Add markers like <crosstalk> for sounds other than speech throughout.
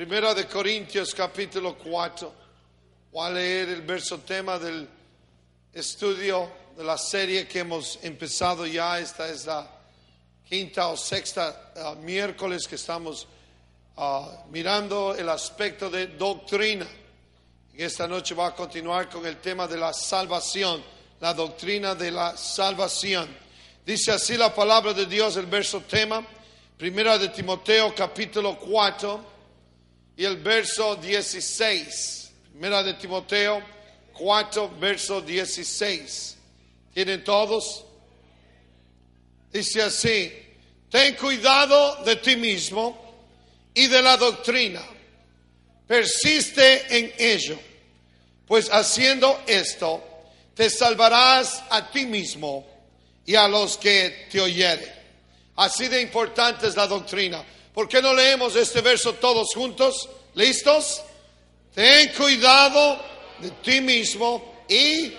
Primera de Corintios capítulo 4. Voy a leer el verso tema del estudio de la serie que hemos empezado ya. Esta es la quinta o sexta uh, miércoles que estamos uh, mirando el aspecto de doctrina. Y esta noche va a continuar con el tema de la salvación, la doctrina de la salvación. Dice así la palabra de Dios, el verso tema, primera de Timoteo capítulo 4 y el verso 16. Primera de Timoteo 4, verso 16. ¿Tienen todos? Dice así, ten cuidado de ti mismo y de la doctrina. Persiste en ello, pues haciendo esto te salvarás a ti mismo y a los que te oyeren. Así de importante es la doctrina. ¿Por qué no leemos este verso todos juntos? ¿Listos? Ten cuidado de ti mismo y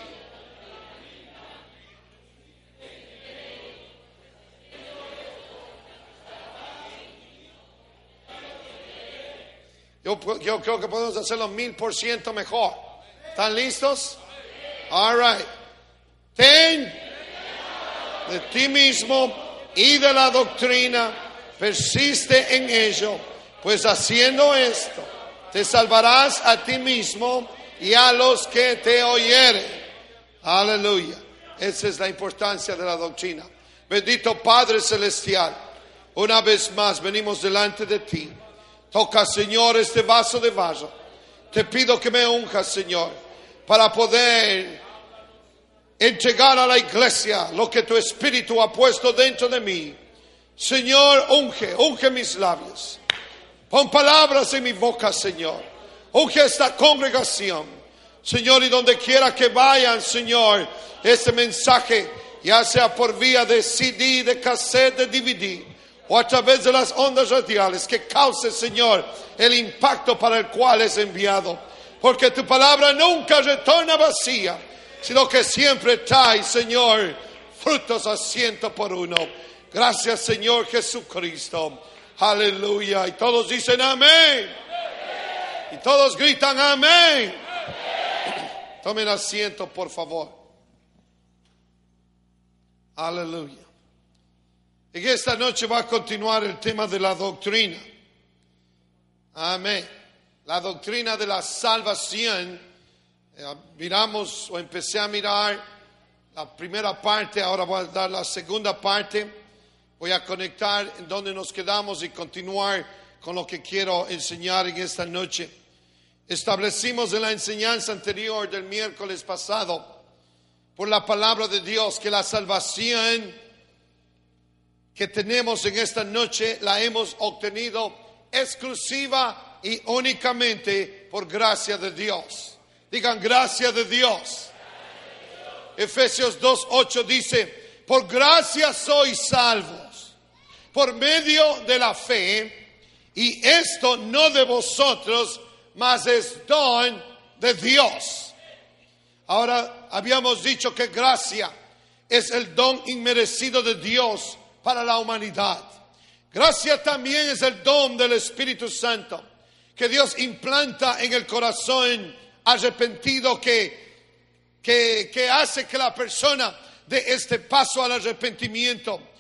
Yo, creo que podemos hacerlo mil por ciento mejor. ¿Están listos? All right. Ten de ti mismo y de la doctrina, persiste en ello, pues haciendo esto te salvarás a ti mismo y a los que te oyeren. Aleluya. Esa es la importancia de la doctrina. Bendito Padre Celestial, una vez más venimos delante de ti. Toca, Señor, este vaso de vaso. Te pido que me unjas, Señor, para poder entregar a la iglesia lo que tu Espíritu ha puesto dentro de mí. Señor, unge, unge mis labios. Pon palabras en mi boca, Señor. Unge esta congregación. Señor, y donde quiera que vayan, Señor, este mensaje, ya sea por vía de CD, de cassette, de DVD, o a través de las ondas radiales, que cause, Señor, el impacto para el cual es enviado. Porque tu palabra nunca retorna vacía, sino que siempre trae, Señor, frutos a por uno. Gracias, Señor Jesucristo. Aleluya. Y todos dicen amén. Y todos gritan amén. <clears throat> Tomen asiento, por favor. Aleluya. Y esta noche va a continuar el tema de la doctrina. Amén. La doctrina de la salvación. Eh, miramos o empecé a mirar la primera parte, ahora voy a dar la segunda parte. Voy a conectar en donde nos quedamos y continuar con lo que quiero enseñar en esta noche. Establecimos en la enseñanza anterior del miércoles pasado, por la palabra de Dios, que la salvación que tenemos en esta noche la hemos obtenido exclusiva y únicamente por gracia de Dios. Digan gracia de Dios. Efesios 2.8 dice, por gracia sois salvos por medio de la fe, y esto no de vosotros, mas es don de Dios. Ahora habíamos dicho que gracia es el don inmerecido de Dios para la humanidad. Gracia también es el don del Espíritu Santo que Dios implanta en el corazón arrepentido que, que, que hace que la persona dé este paso al arrepentimiento.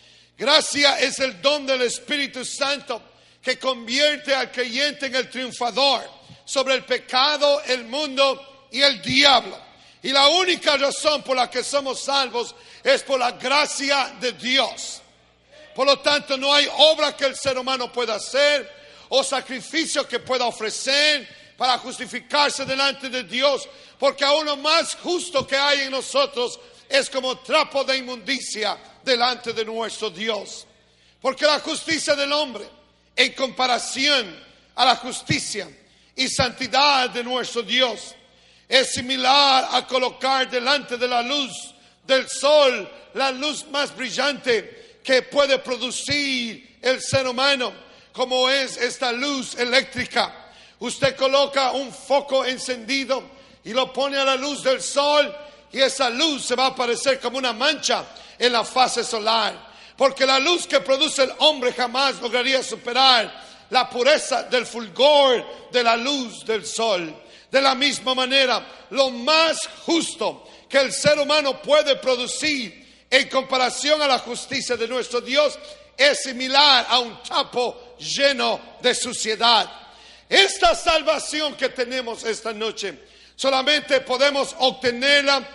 Gracia es el don del Espíritu Santo que convierte al creyente en el triunfador sobre el pecado, el mundo y el diablo. Y la única razón por la que somos salvos es por la gracia de Dios. Por lo tanto, no hay obra que el ser humano pueda hacer o sacrificio que pueda ofrecer para justificarse delante de Dios, porque a uno más justo que hay en nosotros es como trapo de inmundicia delante de nuestro Dios. Porque la justicia del hombre en comparación a la justicia y santidad de nuestro Dios. Es similar a colocar delante de la luz del sol la luz más brillante que puede producir el ser humano, como es esta luz eléctrica. Usted coloca un foco encendido y lo pone a la luz del sol y esa luz se va a aparecer como una mancha en la fase solar. Porque la luz que produce el hombre jamás lograría superar la pureza del fulgor de la luz del sol. De la misma manera, lo más justo que el ser humano puede producir en comparación a la justicia de nuestro Dios es similar a un tapo lleno de suciedad. Esta salvación que tenemos esta noche solamente podemos obtenerla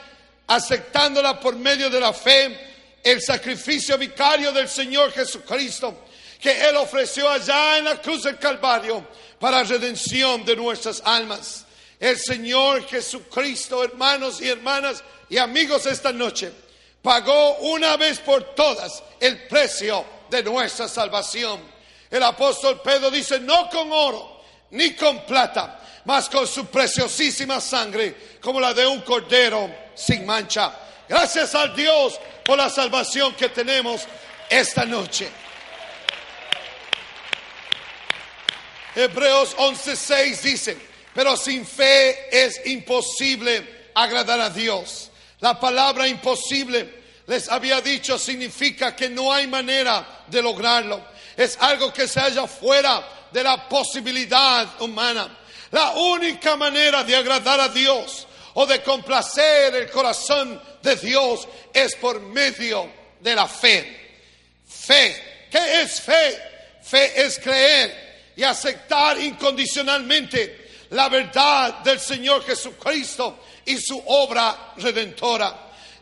aceptándola por medio de la fe, el sacrificio vicario del Señor Jesucristo que Él ofreció allá en la cruz del Calvario para redención de nuestras almas. El Señor Jesucristo, hermanos y hermanas y amigos esta noche, pagó una vez por todas el precio de nuestra salvación. El apóstol Pedro dice, no con oro ni con plata, mas con su preciosísima sangre, como la de un cordero sin mancha. Gracias al Dios por la salvación que tenemos esta noche. Hebreos 11:6 dice, pero sin fe es imposible agradar a Dios. La palabra imposible, les había dicho, significa que no hay manera de lograrlo. Es algo que se halla fuera de la posibilidad humana. La única manera de agradar a Dios o de complacer el corazón de Dios es por medio de la fe. Fe. ¿Qué es fe? Fe es creer y aceptar incondicionalmente la verdad del Señor Jesucristo y su obra redentora.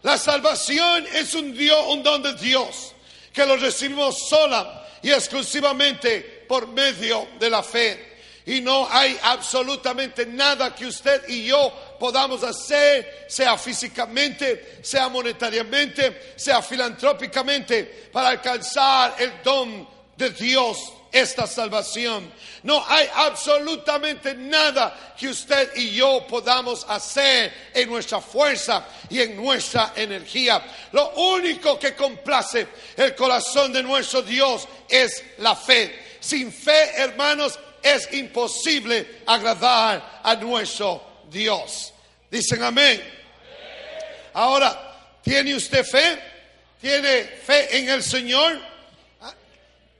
La salvación es un, Dios, un don de Dios que lo recibimos sola y exclusivamente por medio de la fe. Y no hay absolutamente nada que usted y yo podamos hacer, sea físicamente, sea monetariamente, sea filantrópicamente, para alcanzar el don de Dios esta salvación. No hay absolutamente nada que usted y yo podamos hacer en nuestra fuerza y en nuestra energía. Lo único que complace el corazón de nuestro Dios es la fe. Sin fe, hermanos, es imposible agradar a nuestro Dios. Dicen amén. Ahora, ¿tiene usted fe? ¿Tiene fe en el Señor?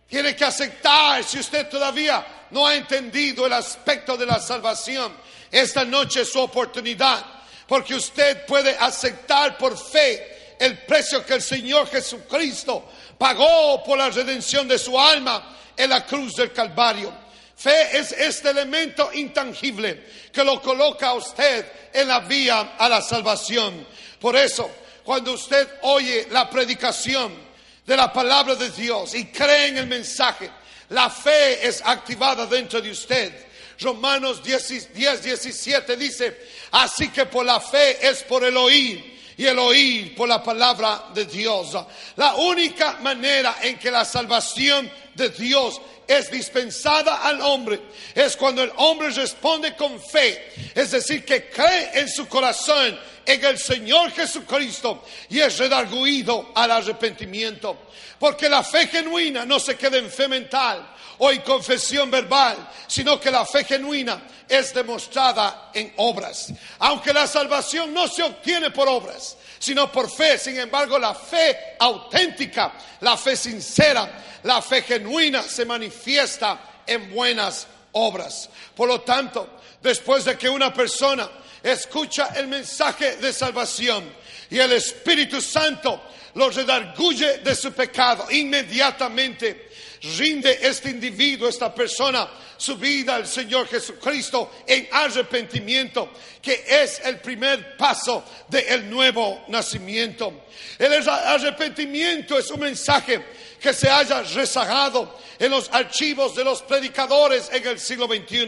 Tiene que aceptar si usted todavía no ha entendido el aspecto de la salvación. Esta noche es su oportunidad, porque usted puede aceptar por fe el precio que el Señor Jesucristo pagó por la redención de su alma en la cruz del Calvario. Fe es este elemento intangible que lo coloca a usted en la vía a la salvación. Por eso, cuando usted oye la predicación, de la palabra de Dios y cree en el mensaje, la fe es activada dentro de usted. Romanos 10, 10, 17 dice, así que por la fe es por el oír y el oír por la palabra de Dios. La única manera en que la salvación de Dios es dispensada al hombre es cuando el hombre responde con fe, es decir, que cree en su corazón en el Señor Jesucristo y es redarguido al arrepentimiento. Porque la fe genuina no se queda en fe mental en confesión verbal, sino que la fe genuina es demostrada en obras. Aunque la salvación no se obtiene por obras, sino por fe, sin embargo la fe auténtica, la fe sincera, la fe genuina se manifiesta en buenas obras. Por lo tanto, después de que una persona escucha el mensaje de salvación y el Espíritu Santo lo redarguye de su pecado. Inmediatamente rinde este individuo, esta persona, su vida al Señor Jesucristo en arrepentimiento, que es el primer paso del nuevo nacimiento. El arrepentimiento es un mensaje que se haya rezagado en los archivos de los predicadores en el siglo XXI.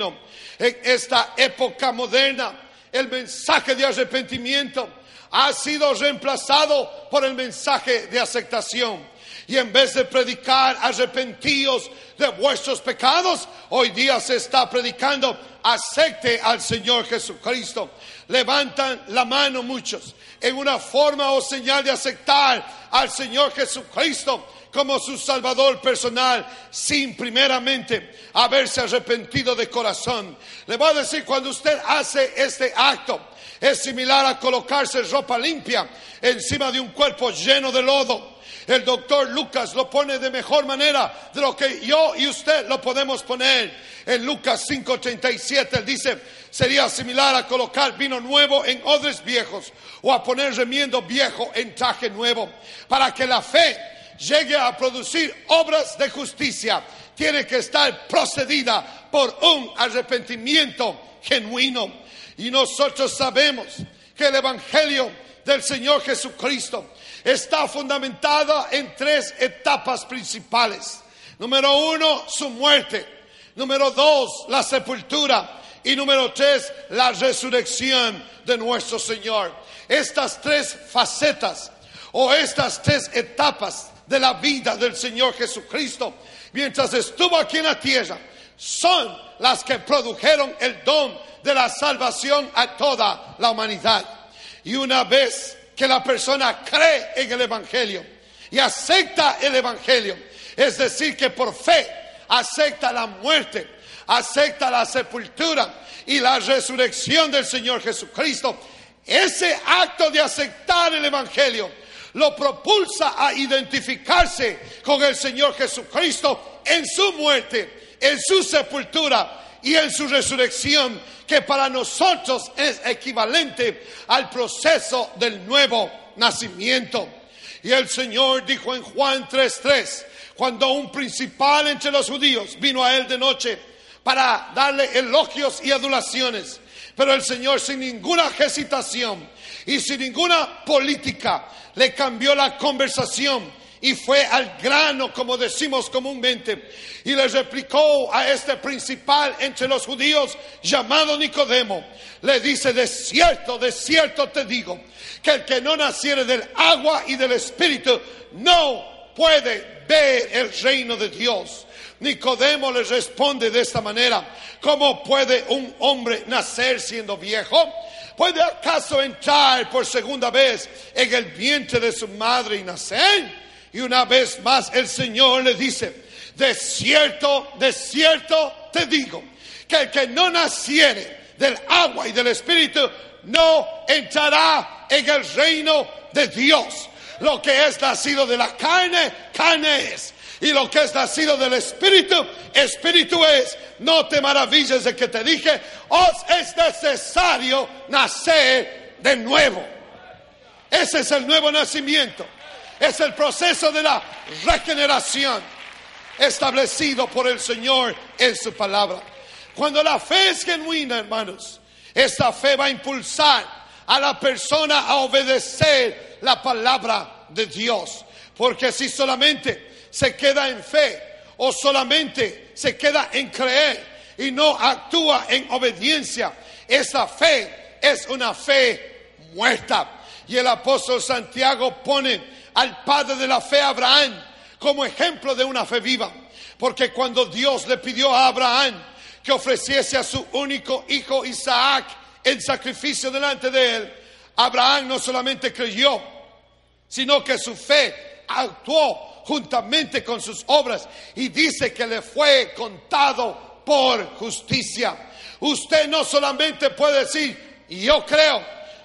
En esta época moderna, el mensaje de arrepentimiento ha sido reemplazado por el mensaje de aceptación. Y en vez de predicar arrepentidos de vuestros pecados, hoy día se está predicando acepte al Señor Jesucristo. Levantan la mano muchos en una forma o señal de aceptar al Señor Jesucristo como su Salvador personal sin primeramente haberse arrepentido de corazón. Le voy a decir, cuando usted hace este acto, es similar a colocarse ropa limpia encima de un cuerpo lleno de lodo. El doctor Lucas lo pone de mejor manera de lo que yo y usted lo podemos poner. En Lucas 5:37 él dice, sería similar a colocar vino nuevo en odres viejos o a poner remiendo viejo en traje nuevo, para que la fe llegue a producir obras de justicia, tiene que estar procedida por un arrepentimiento genuino. Y nosotros sabemos que el Evangelio del Señor Jesucristo está fundamentada en tres etapas principales. Número uno, su muerte. Número dos, la sepultura. Y número tres, la resurrección de nuestro Señor. Estas tres facetas o estas tres etapas de la vida del Señor Jesucristo mientras estuvo aquí en la tierra son las que produjeron el don de la salvación a toda la humanidad. Y una vez que la persona cree en el Evangelio y acepta el Evangelio, es decir, que por fe acepta la muerte, acepta la sepultura y la resurrección del Señor Jesucristo, ese acto de aceptar el Evangelio lo propulsa a identificarse con el Señor Jesucristo en su muerte, en su sepultura y en su resurrección, que para nosotros es equivalente al proceso del nuevo nacimiento. Y el Señor dijo en Juan 3:3, cuando un principal entre los judíos vino a él de noche para darle elogios y adulaciones, pero el Señor sin ninguna hesitación y sin ninguna política le cambió la conversación y fue al grano, como decimos comúnmente, y le replicó a este principal entre los judíos llamado Nicodemo. Le dice, de cierto, de cierto te digo, que el que no naciere del agua y del espíritu no puede ver el reino de Dios. Nicodemo le responde de esta manera, ¿cómo puede un hombre nacer siendo viejo? ¿Puede acaso entrar por segunda vez en el vientre de su madre y nacer? Y una vez más el Señor le dice, de cierto, de cierto te digo, que el que no naciere del agua y del Espíritu no entrará en el reino de Dios. Lo que es nacido de la carne, carne es. Y lo que es nacido del Espíritu, Espíritu es. No te maravilles de que te dije, os es necesario nacer de nuevo. Ese es el nuevo nacimiento. Es el proceso de la regeneración establecido por el Señor en su palabra. Cuando la fe es genuina, hermanos, esta fe va a impulsar a la persona a obedecer la palabra de Dios. Porque si solamente se queda en fe o solamente se queda en creer y no actúa en obediencia, esa fe es una fe muerta. Y el apóstol Santiago pone al padre de la fe, Abraham, como ejemplo de una fe viva. Porque cuando Dios le pidió a Abraham que ofreciese a su único hijo Isaac en sacrificio delante de él, Abraham no solamente creyó, sino que su fe actuó juntamente con sus obras y dice que le fue contado por justicia. Usted no solamente puede decir, yo creo,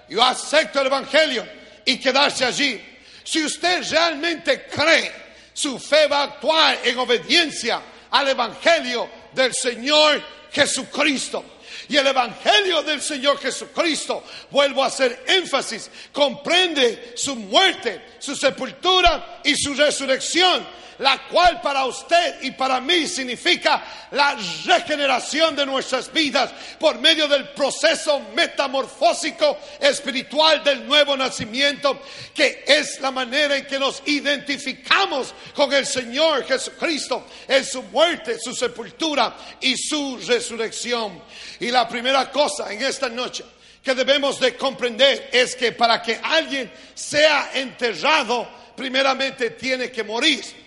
yo acepto el Evangelio y quedarse allí. Si usted realmente cree, su fe va a actuar en obediencia al Evangelio del Señor Jesucristo. Y el Evangelio del Señor Jesucristo, vuelvo a hacer énfasis, comprende su muerte, su sepultura y su resurrección la cual para usted y para mí significa la regeneración de nuestras vidas por medio del proceso metamorfósico espiritual del nuevo nacimiento, que es la manera en que nos identificamos con el Señor Jesucristo en su muerte, su sepultura y su resurrección. Y la primera cosa en esta noche que debemos de comprender es que para que alguien sea enterrado, primeramente tiene que morir.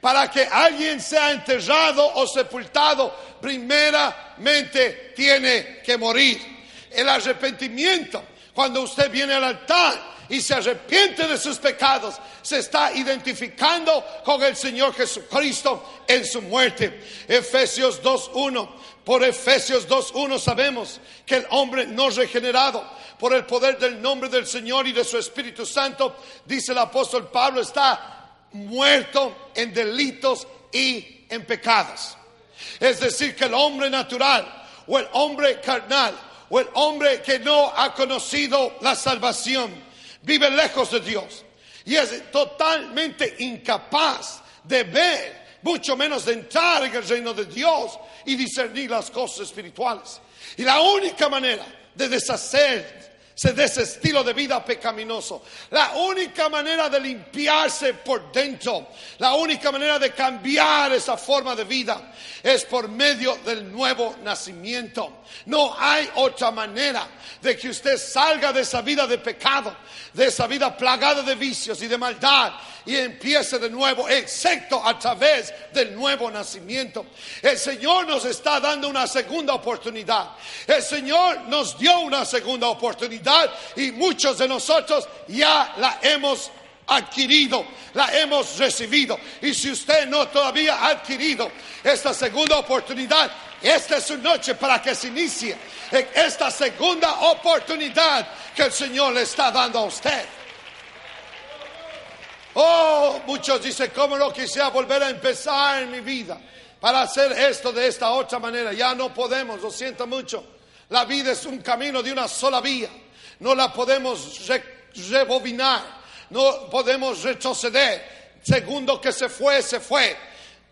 Para que alguien sea enterrado o sepultado, primeramente tiene que morir. El arrepentimiento, cuando usted viene al altar, y se arrepiente de sus pecados, se está identificando con el Señor Jesucristo en su muerte. Efesios 2.1. Por Efesios 2.1 sabemos que el hombre no regenerado por el poder del nombre del Señor y de su Espíritu Santo, dice el apóstol Pablo, está muerto en delitos y en pecados. Es decir, que el hombre natural o el hombre carnal o el hombre que no ha conocido la salvación vive lejos de Dios y es totalmente incapaz de ver, mucho menos de entrar en el reino de Dios y discernir las cosas espirituales. Y la única manera de deshacer de ese estilo de vida pecaminoso. La única manera de limpiarse por dentro, la única manera de cambiar esa forma de vida es por medio del nuevo nacimiento. No hay otra manera de que usted salga de esa vida de pecado, de esa vida plagada de vicios y de maldad y empiece de nuevo, excepto a través del nuevo nacimiento. El Señor nos está dando una segunda oportunidad. El Señor nos dio una segunda oportunidad y muchos de nosotros ya la hemos adquirido, la hemos recibido. Y si usted no todavía ha adquirido esta segunda oportunidad, esta es su noche para que se inicie en esta segunda oportunidad que el Señor le está dando a usted. Oh, muchos dicen, ¿cómo no quisiera volver a empezar en mi vida para hacer esto de esta otra manera? Ya no podemos, lo siento mucho. La vida es un camino de una sola vía. No la podemos rebobinar, no podemos retroceder. Segundo que se fue, se fue.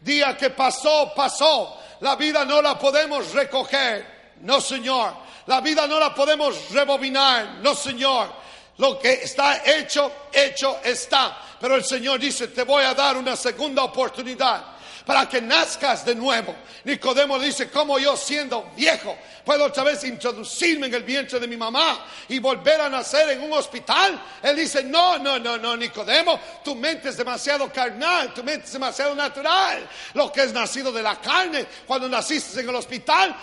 Día que pasó, pasó. La vida no la podemos recoger. No, Señor. La vida no la podemos rebobinar. No, Señor. Lo que está hecho, hecho está. Pero el Señor dice, te voy a dar una segunda oportunidad para que nazcas de nuevo. Nicodemo dice, como yo siendo viejo, puedo otra vez introducirme en el vientre de mi mamá y volver a nacer en un hospital. Él dice, no, no, no, no, Nicodemo, tu mente es demasiado carnal, tu mente es demasiado natural. Lo que es nacido de la carne, cuando naciste en el hospital,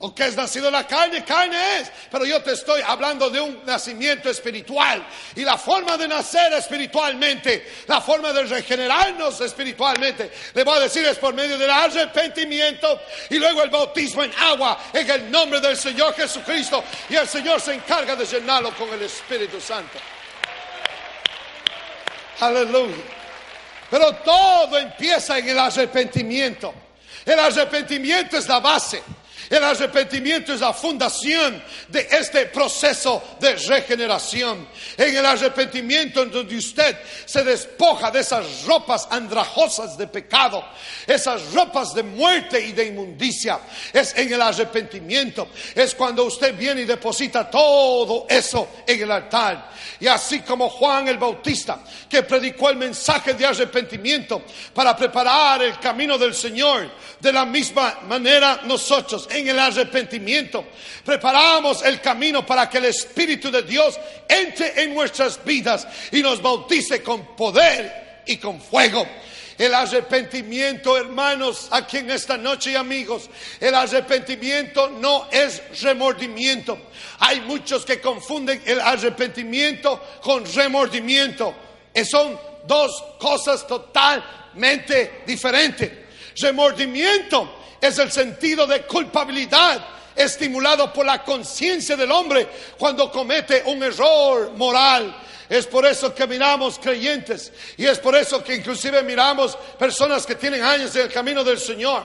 o que es nacido la carne, carne es. Pero yo te estoy hablando de un nacimiento espiritual. Y la forma de nacer espiritualmente, la forma de regenerarnos espiritualmente, le voy a decir es por medio del arrepentimiento y luego el bautismo en agua en el nombre del Señor Jesucristo. Y el Señor se encarga de llenarlo con el Espíritu Santo. Aleluya. Pero todo empieza en el arrepentimiento. El arrepentimiento es la base. El arrepentimiento es la fundación de este proceso de regeneración. En el arrepentimiento en donde usted se despoja de esas ropas andrajosas de pecado, esas ropas de muerte y de inmundicia. Es en el arrepentimiento. Es cuando usted viene y deposita todo eso en el altar. Y así como Juan el Bautista, que predicó el mensaje de arrepentimiento para preparar el camino del Señor, de la misma manera nosotros en el arrepentimiento. Preparamos el camino para que el Espíritu de Dios entre en nuestras vidas y nos bautice con poder y con fuego. El arrepentimiento, hermanos, aquí en esta noche amigos, el arrepentimiento no es remordimiento. Hay muchos que confunden el arrepentimiento con remordimiento. Son dos cosas totalmente diferentes. Remordimiento es el sentido de culpabilidad estimulado por la conciencia del hombre cuando comete un error moral. Es por eso que miramos creyentes y es por eso que inclusive miramos personas que tienen años en el camino del Señor,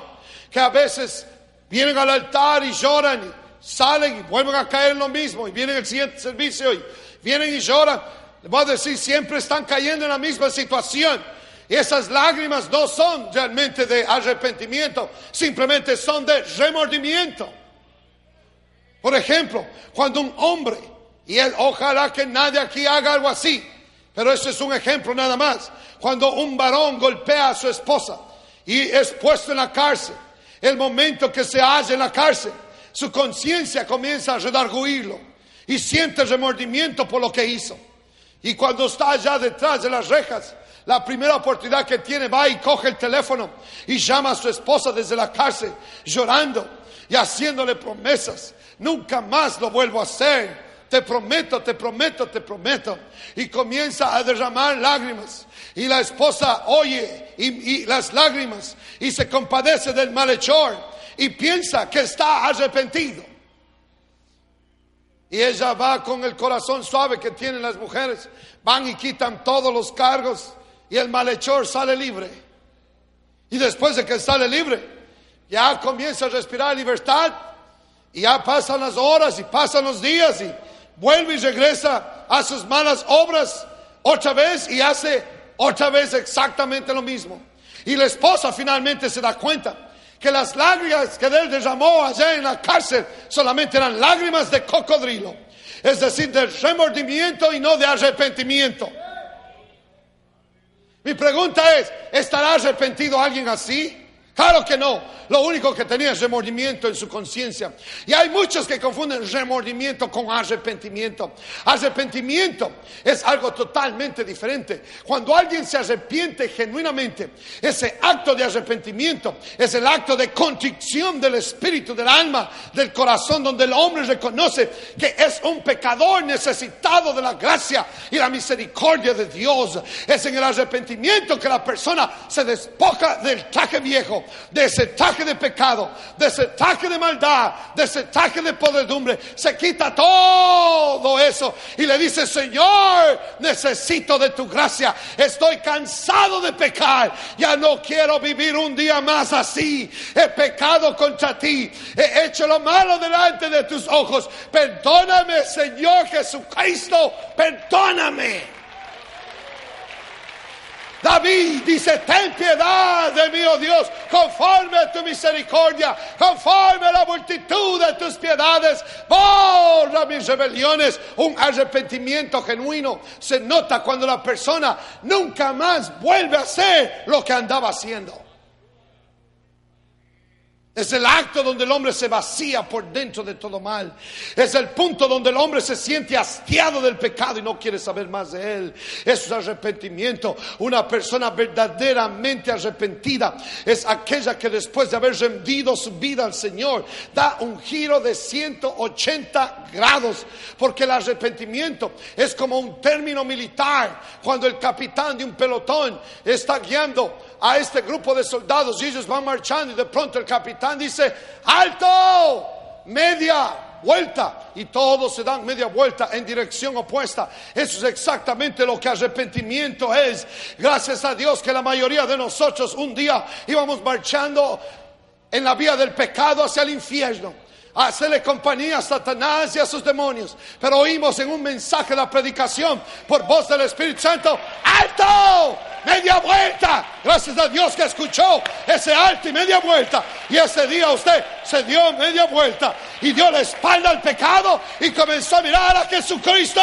que a veces vienen al altar y lloran, y salen y vuelven a caer en lo mismo y vienen al siguiente servicio y vienen y lloran. Les voy a decir, siempre están cayendo en la misma situación. Esas lágrimas no son realmente de arrepentimiento, simplemente son de remordimiento. Por ejemplo, cuando un hombre, y él, ojalá que nadie aquí haga algo así, pero ese es un ejemplo nada más. Cuando un varón golpea a su esposa y es puesto en la cárcel, el momento que se halla en la cárcel, su conciencia comienza a redarguirlo y siente remordimiento por lo que hizo. Y cuando está allá detrás de las rejas, la primera oportunidad que tiene va y coge el teléfono y llama a su esposa desde la cárcel llorando y haciéndole promesas. Nunca más lo vuelvo a hacer. Te prometo, te prometo, te prometo. Y comienza a derramar lágrimas. Y la esposa oye y, las lágrimas y se compadece del malhechor y piensa que está arrepentido. Y ella va con el corazón suave que tienen las mujeres. Van y quitan todos los cargos y el malhechor sale libre. Y después de que sale libre, ya comienza a respirar libertad. Y ya pasan las horas y pasan los días y vuelve y regresa a sus malas obras otra vez y hace otra vez exactamente lo mismo. Y la esposa finalmente se da cuenta que las lágrimas que él derramó allá en la cárcel solamente eran lágrimas de cocodrilo, es decir, de remordimiento y no de arrepentimiento. Mi pregunta es, ¿estará arrepentido alguien así? Claro que no. Lo único que tenía es remordimiento en su conciencia. Y hay muchos que confunden remordimiento con arrepentimiento. Arrepentimiento es algo totalmente diferente. Cuando alguien se arrepiente genuinamente, ese acto de arrepentimiento es el acto de contrición del espíritu, del alma, del corazón, donde el hombre reconoce que es un pecador necesitado de la gracia y la misericordia de Dios. Es en el arrepentimiento que la persona se despoja del traje viejo de ese taje de pecado, de ese taje de maldad, de ese taje de podredumbre. Se quita todo eso y le dice, Señor, necesito de tu gracia. Estoy cansado de pecar. Ya no quiero vivir un día más así. He pecado contra ti. He hecho lo malo delante de tus ojos. Perdóname, Señor Jesucristo. Perdóname. David dice, ten piedad de mí, oh Dios, conforme a tu misericordia, conforme a la multitud de tus piedades, borra mis rebeliones. Un arrepentimiento genuino se nota cuando la persona nunca más vuelve a hacer lo que andaba haciendo. Es el acto donde el hombre se vacía por dentro de todo mal. Es el punto donde el hombre se siente hastiado del pecado y no quiere saber más de él. Eso es arrepentimiento. Una persona verdaderamente arrepentida es aquella que después de haber rendido su vida al Señor da un giro de 180 grados. Porque el arrepentimiento es como un término militar. Cuando el capitán de un pelotón está guiando a este grupo de soldados y ellos van marchando y de pronto el capitán dice, alto, media vuelta y todos se dan media vuelta en dirección opuesta. Eso es exactamente lo que arrepentimiento es. Gracias a Dios que la mayoría de nosotros un día íbamos marchando en la vía del pecado hacia el infierno hacerle compañía a Satanás y a sus demonios. Pero oímos en un mensaje la predicación por voz del Espíritu Santo, alto, media vuelta. Gracias a Dios que escuchó ese alto y media vuelta. Y ese día usted se dio media vuelta y dio la espalda al pecado y comenzó a mirar a Jesucristo.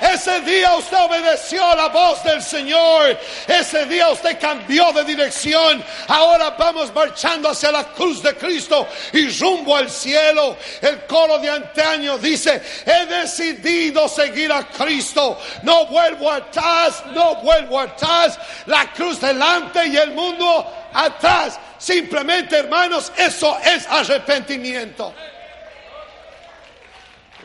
Ese día usted obedeció la voz del Señor. Ese día usted cambió de dirección. Ahora vamos marchando hacia la cruz de Cristo y rumbo al cielo. El coro de antaño dice, he decidido seguir a Cristo. No vuelvo atrás, no vuelvo atrás. La cruz delante y el mundo atrás. Simplemente, hermanos, eso es arrepentimiento.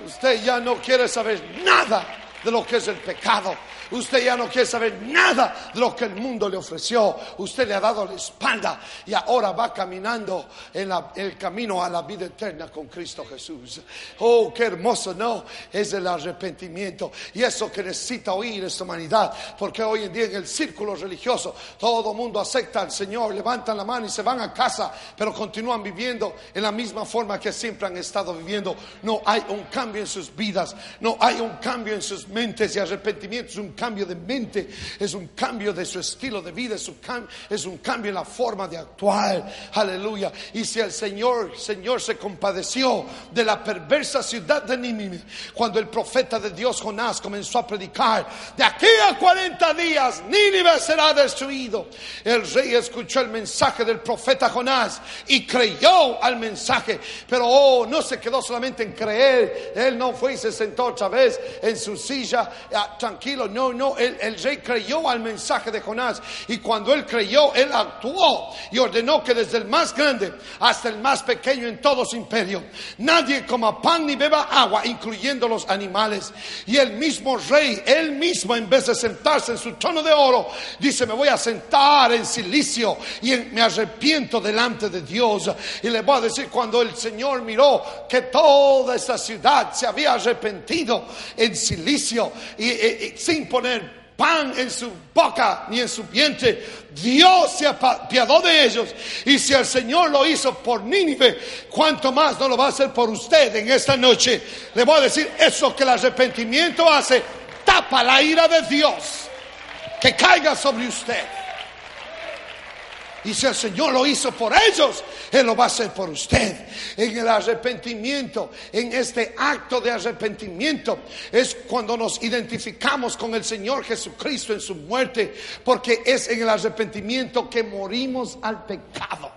Usted ya no quiere saber nada de lo que es el pecado. Usted ya no quiere saber nada de lo que el mundo le ofreció. Usted le ha dado la espalda y ahora va caminando en, el camino a la vida eterna con Cristo Jesús. Oh, qué hermoso, ¿no? Es el arrepentimiento. Y eso que necesita oír esta humanidad. Porque hoy en día en el círculo religioso todo mundo acepta al Señor, levantan la mano y se van a casa, pero continúan viviendo en la misma forma que siempre han estado viviendo. No hay un cambio en sus vidas, no hay un cambio en sus mentes y arrepentimiento es un cambio de mente, es un cambio de su estilo de vida, es un, cambio en la forma de actuar. Aleluya. Y si el Señor, Señor se compadeció de la perversa ciudad de Nínive, cuando el profeta de Dios Jonás comenzó a predicar, de aquí a 40 días Nínive será destruido. El rey escuchó el mensaje del profeta Jonás y creyó al mensaje, pero oh, no se quedó solamente en creer, él no fue y se sentó otra vez en su silla, ah, tranquilo, no, no, el, rey creyó al mensaje de Jonás y cuando él creyó, él actuó y ordenó que desde el más grande hasta el más pequeño en todo su imperio, nadie coma pan ni beba agua, incluyendo los animales. Y el mismo rey, él mismo, en vez de sentarse en su trono de oro, dice, me voy a sentar en silicio y me arrepiento delante de Dios. Y le voy a decir, cuando el Señor miró que toda esa ciudad se había arrepentido en silicio y, sin poner pan en su boca ni en su vientre. Dios se apiadó de ellos. Y si el Señor lo hizo por Nínive, ¿cuánto más no lo va a hacer por usted en esta noche? Le voy a decir, eso que el arrepentimiento hace, tapa la ira de Dios que caiga sobre usted. Y si el Señor lo hizo por ellos, Él lo va a hacer por usted. En el arrepentimiento, en este acto de arrepentimiento, es cuando nos identificamos con el Señor Jesucristo en su muerte, porque es en el arrepentimiento que morimos al pecado.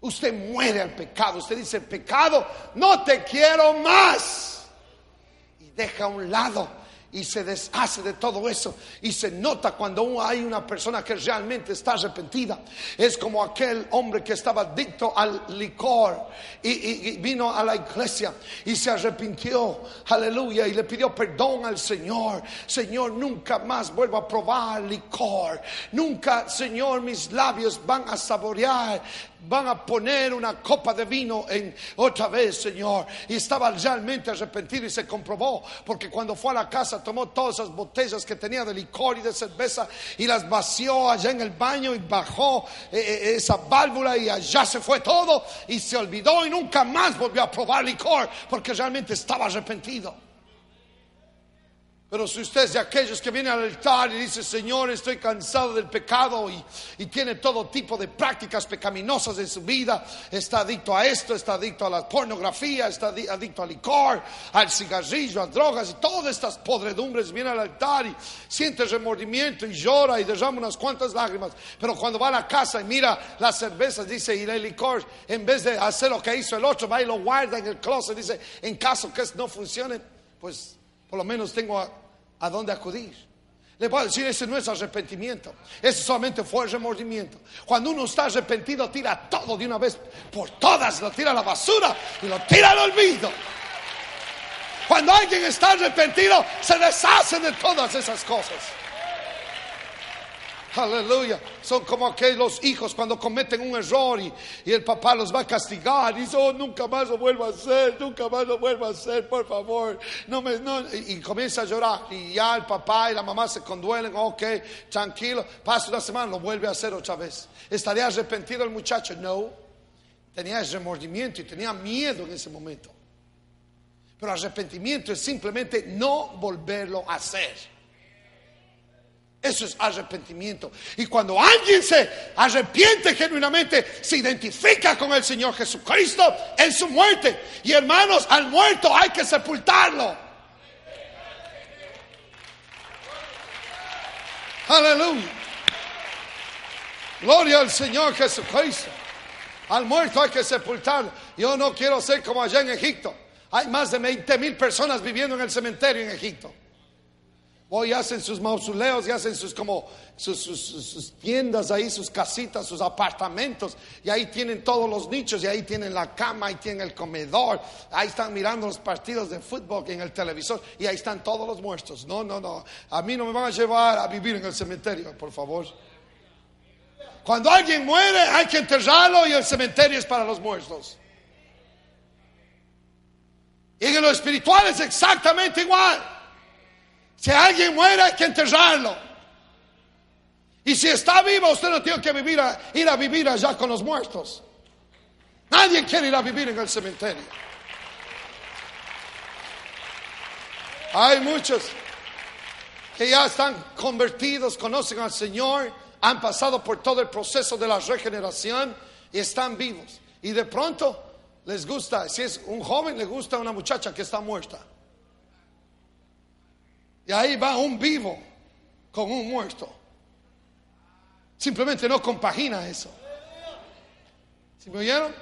Usted muere al pecado, usted dice, pecado, no te quiero más. Y deja a un lado y se deshace de todo eso y se nota cuando hay una persona que realmente está arrepentida. Es como aquel hombre que estaba adicto al licor y, vino a la iglesia y se arrepintió, aleluya, y le pidió perdón al Señor. Señor, nunca más vuelvo a probar licor. Nunca, Señor, mis labios van a saborear van a poner una copa de vino en otra vez, Señor. Y estaba realmente arrepentido y se comprobó, porque cuando fue a la casa tomó todas esas botellas que tenía de licor y de cerveza y las vació allá en el baño y bajó eh, eh, esa válvula y allá se fue todo y se olvidó y nunca más volvió a probar licor porque realmente estaba arrepentido. Pero si usted es de aquellos que vienen al altar y dice, Señor, estoy cansado del pecado y, tiene todo tipo de prácticas pecaminosas en su vida, está adicto a esto, está adicto a la pornografía, está adicto al licor, al cigarrillo, a drogas y todas estas podredumbres, viene al altar y siente remordimiento y llora y derrama unas cuantas lágrimas. Pero cuando va a la casa y mira las cervezas, dice, y el licor, en vez de hacer lo que hizo el otro, va y lo guarda en el closet, dice, en caso que no funcione, pues por lo menos tengo a, dónde acudir. Le puedo decir, ese no es arrepentimiento, ese solamente fue remordimiento. Cuando uno está arrepentido, tira todo de una vez por todas, lo tira a la basura y lo tira al olvido. Cuando alguien está arrepentido, se deshace de todas esas cosas. Aleluya. Son como aquellos hijos cuando cometen un error y, el papá los va a castigar. Y dice, oh, nunca más lo vuelvo a hacer, nunca más lo vuelvo a hacer, por favor. No me, no. Y, comienza a llorar. Y ya el papá y la mamá se conduelen. Ok, tranquilo. Pasa una semana, lo vuelve a hacer otra vez. ¿Estaría arrepentido el muchacho? No. Tenía remordimiento y tenía miedo en ese momento. Pero arrepentimiento es simplemente no volverlo a hacer. Eso es arrepentimiento. Y cuando alguien se arrepiente genuinamente, se identifica con el Señor Jesucristo en su muerte. Y hermanos, al muerto hay que sepultarlo. Aleluya. Gloria al Señor Jesucristo. Al muerto hay que sepultarlo. Yo no quiero ser como allá en Egipto. Hay más de 20 mil personas viviendo en el cementerio en Egipto. Hoy hacen sus mausoleos y hacen sus como sus, tiendas ahí, sus casitas, sus apartamentos. Y ahí tienen todos los nichos, y ahí tienen la cama, ahí tienen el comedor. Ahí están mirando los partidos de fútbol en el televisor. Y ahí están todos los muertos. No, no, no. A mí no me van a llevar a vivir en el cementerio, por favor. Cuando alguien muere, hay que enterrarlo y el cementerio es para los muertos. Y en lo espiritual es exactamente igual. Si alguien muere hay que enterrarlo. Y si está vivo, usted no tiene que vivir ir a vivir allá con los muertos. Nadie quiere ir a vivir en el cementerio. Hay muchos que ya están convertidos, conocen al Señor, han pasado por todo el proceso de la regeneración y están vivos. Y de pronto les gusta, si es un joven, le gusta una muchacha que está muerta. Y ahí va un vivo con un muerto. Simplemente no compagina eso. ¿Sí me oyeron?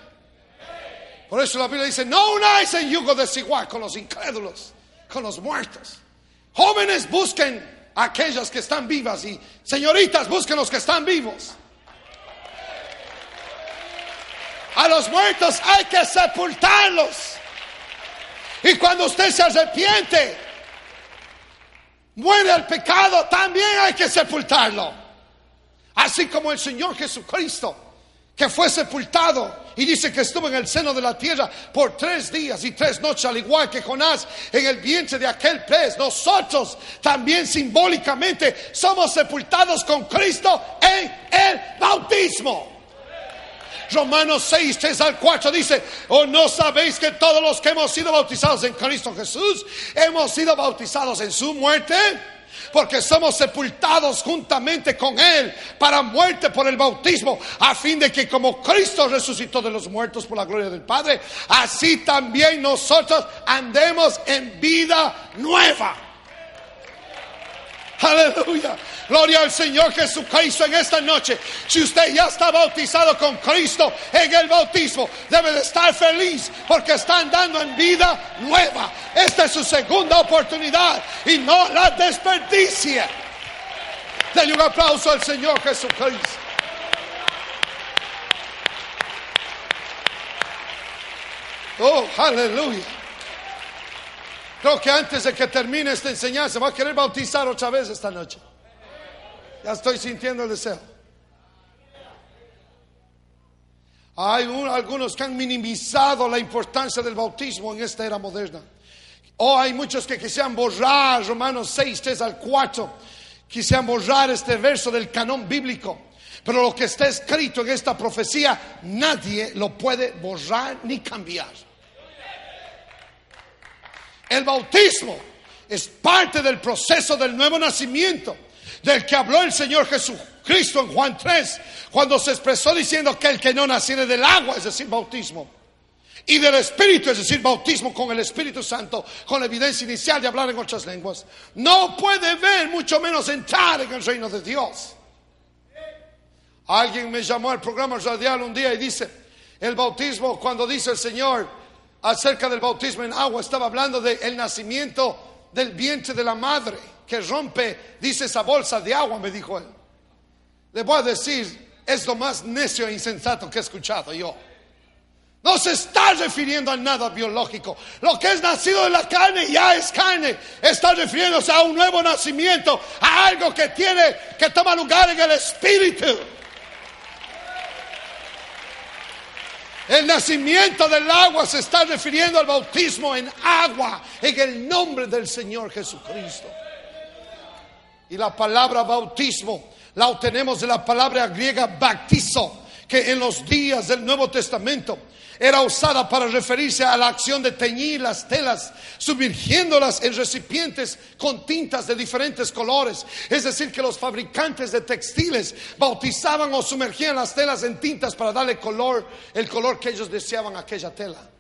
Por eso la Biblia dice, no unáis en yugo desigual con los incrédulos, con los muertos. Jóvenes busquen a aquellas que están vivas y señoritas busquen los que están vivos. A los muertos hay que sepultarlos. Y cuando usted se arrepiente, muere el pecado, también hay que sepultarlo. Así como el Señor Jesucristo que fue sepultado y dice que estuvo en el seno de la tierra por tres días y tres noches, al igual que Jonás en el vientre de aquel pez. Nosotros también simbólicamente somos sepultados con Cristo en el bautismo. Romanos 6, 3 al 4 dice, o oh, no sabéis que todos los que hemos sido bautizados en Cristo Jesús, hemos sido bautizados en su muerte porque somos sepultados juntamente con Él para muerte por el bautismo, a fin de que como Cristo resucitó de los muertos por la gloria del Padre, así también nosotros andemos en vida nueva. Aleluya. Gloria al Señor Jesucristo en esta noche. Si usted ya está bautizado con Cristo en el bautismo, debe de estar feliz porque está andando en vida nueva. Esta es su segunda oportunidad y no la desperdicie. Denle un aplauso al Señor Jesucristo. Oh, aleluya. Creo que antes de que termine esta enseñanza, va a querer bautizar otra vez esta noche. Ya estoy sintiendo el deseo. Hay algunos que han minimizado la importancia del bautismo en esta era moderna. O hay muchos que quisieran borrar Romanos 6, 3 al 4. Quisieran borrar este verso del canón bíblico. Pero lo que está escrito en esta profecía, nadie lo puede borrar ni cambiar. El bautismo es parte del proceso del nuevo nacimiento del que habló el Señor Jesucristo en Juan 3, cuando se expresó diciendo que el que no naciere del agua, es decir, bautismo, y del Espíritu, es decir, bautismo con el Espíritu Santo, con la evidencia inicial de hablar en otras lenguas, no puede ver, mucho menos entrar en el reino de Dios. Alguien me llamó al programa radial un día y dice, el bautismo, cuando dice el Señor, acerca del bautismo en agua, estaba hablando del nacimiento del vientre de la madre que rompe, dice esa bolsa de agua, me dijo él. Le voy a decir, es lo más necio e insensato que he escuchado yo. No se está refiriendo a nada biológico. Lo que es nacido de la carne ya es carne. Está refiriéndose a un nuevo nacimiento, a algo que tiene, que toma lugar en el espíritu. El nacimiento del agua se está refiriendo al bautismo en agua, en el nombre del Señor Jesucristo. Y la palabra bautismo la obtenemos de la palabra griega baptizo, que en los días del Nuevo Testamento era usada para referirse a la acción de teñir las telas, sumergiéndolas en recipientes con tintas de diferentes colores. Es decir, que los fabricantes de textiles bautizaban o sumergían las telas en tintas para darle color, el color que ellos deseaban a aquella tela.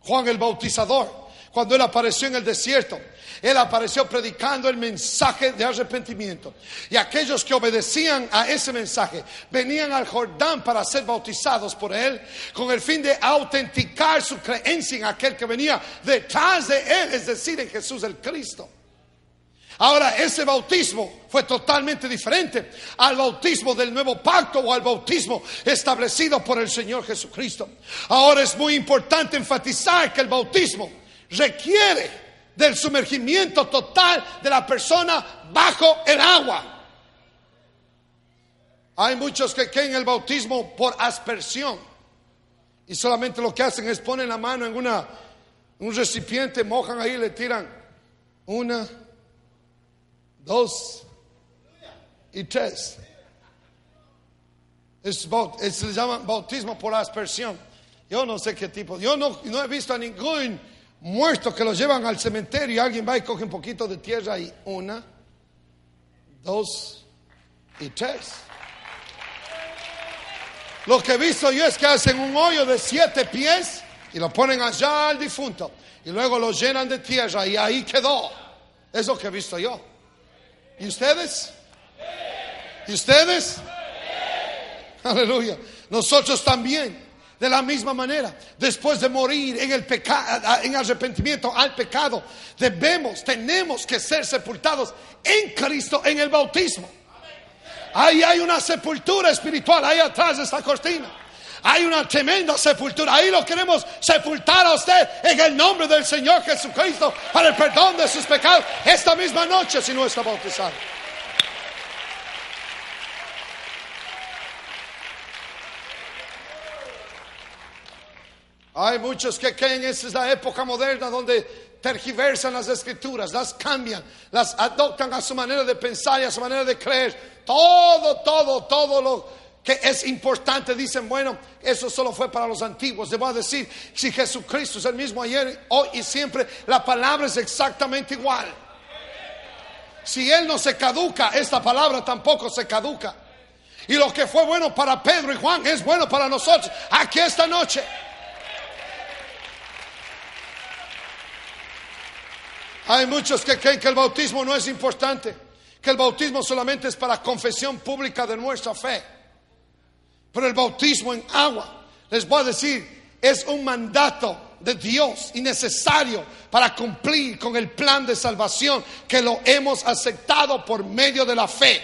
Juan el Bautizador, cuando él apareció en el desierto, él apareció predicando el mensaje de arrepentimiento. Y aquellos que obedecían a ese mensaje venían al Jordán para ser bautizados por Él con el fin de autenticar su creencia en aquel que venía detrás de Él, es decir, en Jesús el Cristo. Ahora, ese bautismo fue totalmente diferente al bautismo del nuevo pacto o al bautismo establecido por el Señor Jesucristo. Ahora es muy importante enfatizar que el bautismo requiere del sumergimiento total de la persona bajo el agua. Hay muchos que creen el bautismo por aspersión y solamente lo que hacen es poner la mano en una, un recipiente, mojan ahí y le tiran una, dos y tres. Es, se le llama bautismo por aspersión. Yo no sé qué tipo. Yo no he visto a ningún muertos que los llevan al cementerio y alguien va y coge un poquito de tierra y una, dos y tres. Lo que he visto yo es que hacen un hoyo de siete pies y lo ponen allá al difunto y luego lo llenan de tierra y ahí quedó. Es lo que he visto yo. ¿Y ustedes? ¿Y ustedes? Aleluya. Nosotros también, de la misma manera, después de morir en el pecado, en arrepentimiento al pecado, debemos, tenemos que ser sepultados en Cristo en el bautismo. Ahí hay una sepultura espiritual, ahí atrás de esta cortina. Hay una tremenda sepultura. Ahí lo queremos sepultar a usted en el nombre del Señor Jesucristo para el perdón de sus pecados esta misma noche si no está bautizado. Hay muchos que creen esa es la época moderna donde tergiversan las escrituras, las cambian, las adoptan a su manera de pensar y a su manera de creer. Todo, todo, todo lo que es importante, dicen, bueno, eso solo fue para los antiguos. Debo decir, si Jesucristo es el mismo ayer, hoy y siempre, la palabra es exactamente igual. Si Él no se caduca, esta palabra tampoco se caduca. Y lo que fue bueno para Pedro y Juan es bueno para nosotros aquí esta noche. Hay muchos que creen que el bautismo no es importante, que el bautismo solamente es para confesión pública de nuestra fe. Pero el bautismo en agua, les voy a decir, es un mandato de Dios y necesario para cumplir con el plan de salvación que lo hemos aceptado por medio de la fe.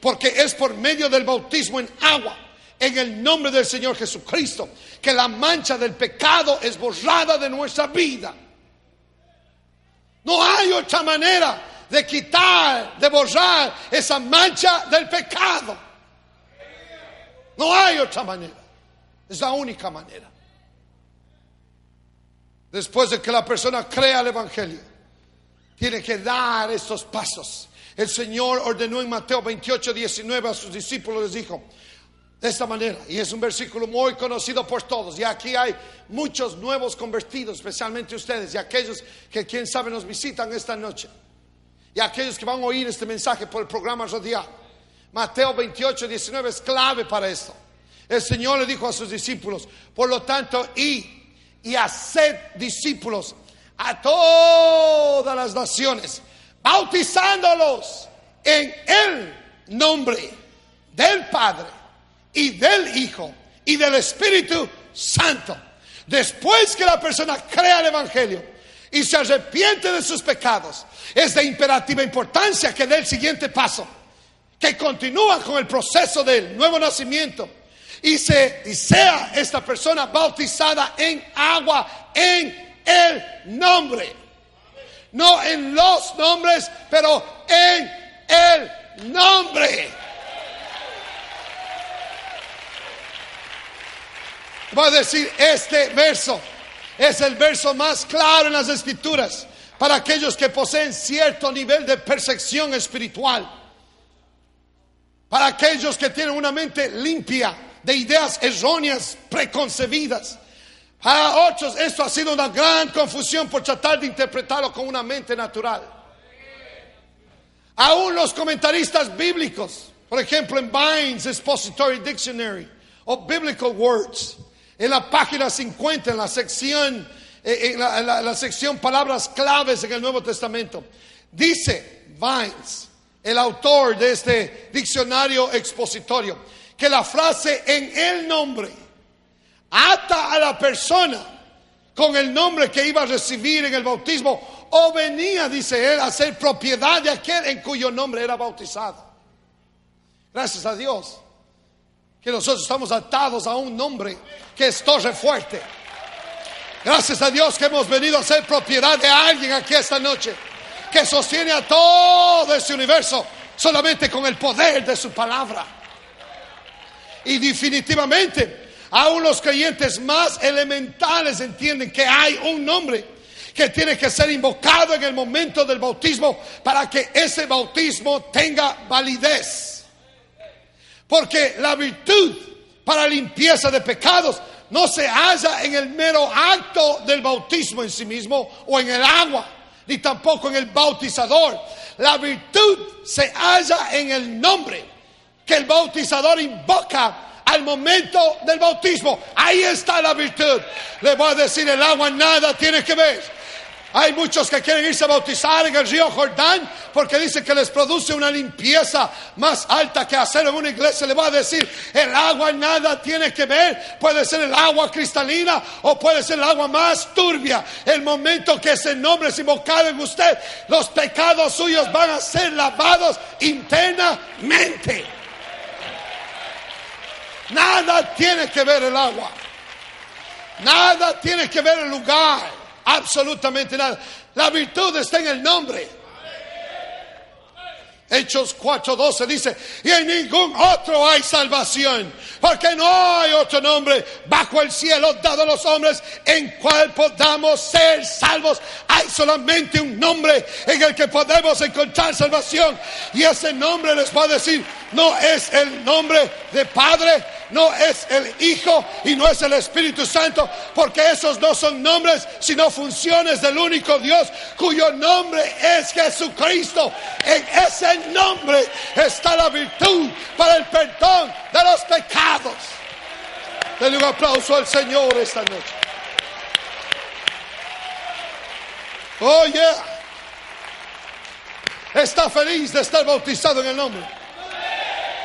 Porque es por medio del bautismo en agua, en el nombre del Señor Jesucristo, que la mancha del pecado es borrada de nuestra vida. No hay otra manera de quitar, de borrar esa mancha del pecado. No hay otra manera. Es la única manera. Después de que la persona crea el Evangelio, tiene que dar estos pasos. El Señor ordenó en Mateo 28, 19 a sus discípulos, les dijo, de esta manera, y es un versículo muy conocido por todos, y aquí hay muchos nuevos convertidos, especialmente ustedes, y aquellos que quién sabe nos visitan esta noche, y aquellos que van a oír este mensaje por el programa radial. Mateo 28, 19 es clave para esto. El Señor le dijo a sus discípulos, por lo tanto, y y haced discípulos a todas las naciones, bautizándolos en el nombre del Padre y del Hijo y del Espíritu Santo. Después que la persona crea el Evangelio y se arrepiente de sus pecados, es de imperativa importancia que dé el siguiente paso, que continúa con el proceso del nuevo nacimiento y, se, y sea esta persona bautizada en agua en el nombre. No en los nombres, pero en el nombre. Va a decir, este verso es el verso más claro en las escrituras para aquellos que poseen cierto nivel de percepción espiritual, para aquellos que tienen una mente limpia de ideas erróneas, preconcebidas. Para otros esto ha sido una gran confusión por tratar de interpretarlo con una mente natural. Aún los comentaristas bíblicos, por ejemplo en Vines Expository Dictionary of Biblical Words, en la página 50, en la sección, eh, en la, sección palabras claves en el Nuevo Testamento, dice Vines, el autor de este diccionario expositorio, que la frase en el nombre ata a la persona con el nombre que iba a recibir en el bautismo o venía, dice él, a ser propiedad de aquel en cuyo nombre era bautizado. Gracias a Dios que nosotros estamos atados a un nombre que es torre fuerte. Gracias a Dios que hemos venido a ser propiedad de alguien aquí esta noche que sostiene a todo este universo solamente con el poder de su palabra. Y definitivamente, aún los creyentes más elementales entienden que hay un nombre que tiene que ser invocado en el momento del bautismo para que ese bautismo tenga validez. Porque la virtud para limpieza de pecados no se halla en el mero acto del bautismo en sí mismo o en el agua, ni tampoco en el bautizador. La virtud se halla en el nombre que el bautizador invoca al momento del bautismo. Ahí está la virtud. Le voy a decir, el agua nada tiene que ver. Hay muchos que quieren irse a bautizar en el río Jordán porque dicen que les produce una limpieza más alta que hacerlo en una iglesia. Le voy a decir, el agua nada tiene que ver. Puede ser el agua cristalina o puede ser el agua más turbia. El momento que ese nombre es invocado en usted, los pecados suyos van a ser lavados internamente. Nada tiene que ver el agua. Nada tiene que ver el lugar. Absolutamente nada. La virtud está en el nombre. Hechos 4:12 dice, y en ningún otro hay salvación, porque no hay otro nombre bajo el cielo dado a los hombres en cual podamos ser salvos. Hay solamente un nombre en el que podemos encontrar salvación. Y ese nombre les va a decir, no es el nombre de Padre, no es el Hijo y no es el Espíritu Santo, porque esos no son nombres, sino funciones del único Dios, cuyo nombre es Jesucristo. En ese nombre está la virtud para el perdón de los pecados. Denle un aplauso al Señor esta noche. Oh, yeah. Está feliz de estar bautizado en el nombre.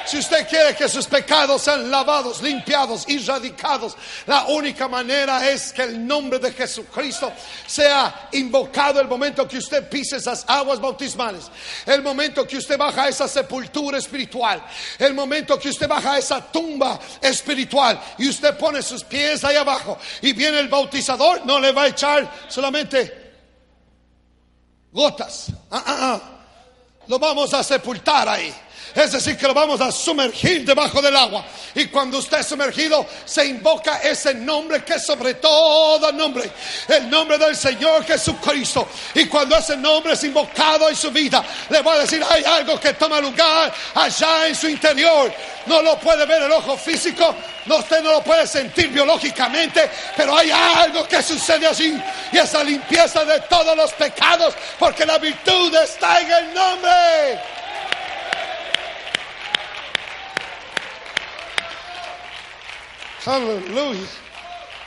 Si usted quiere que sus pecados sean lavados, limpiados y radicados, la única manera es que el nombre de Jesucristo sea invocado el momento que usted pise esas aguas bautismales, el momento que usted baja a esa sepultura espiritual, el momento que usted baja a esa tumba espiritual y usted pone sus pies ahí abajo y viene el bautizador, no le va a echar solamente gotas. Ah, ah, ah. Lo vamos a sepultar ahí. Es decir, que lo vamos a sumergir debajo del agua. Y cuando usted es sumergido, se invoca ese nombre que es sobre todo nombre. El nombre del Señor Jesucristo. Y cuando ese nombre es invocado en su vida, le voy a decir, hay algo que toma lugar allá en su interior. No lo puede ver el ojo físico, no, usted no lo puede sentir biológicamente, pero hay algo que sucede allí. Y esa limpieza de todos los pecados, porque la virtud está en el nombre. Aleluya.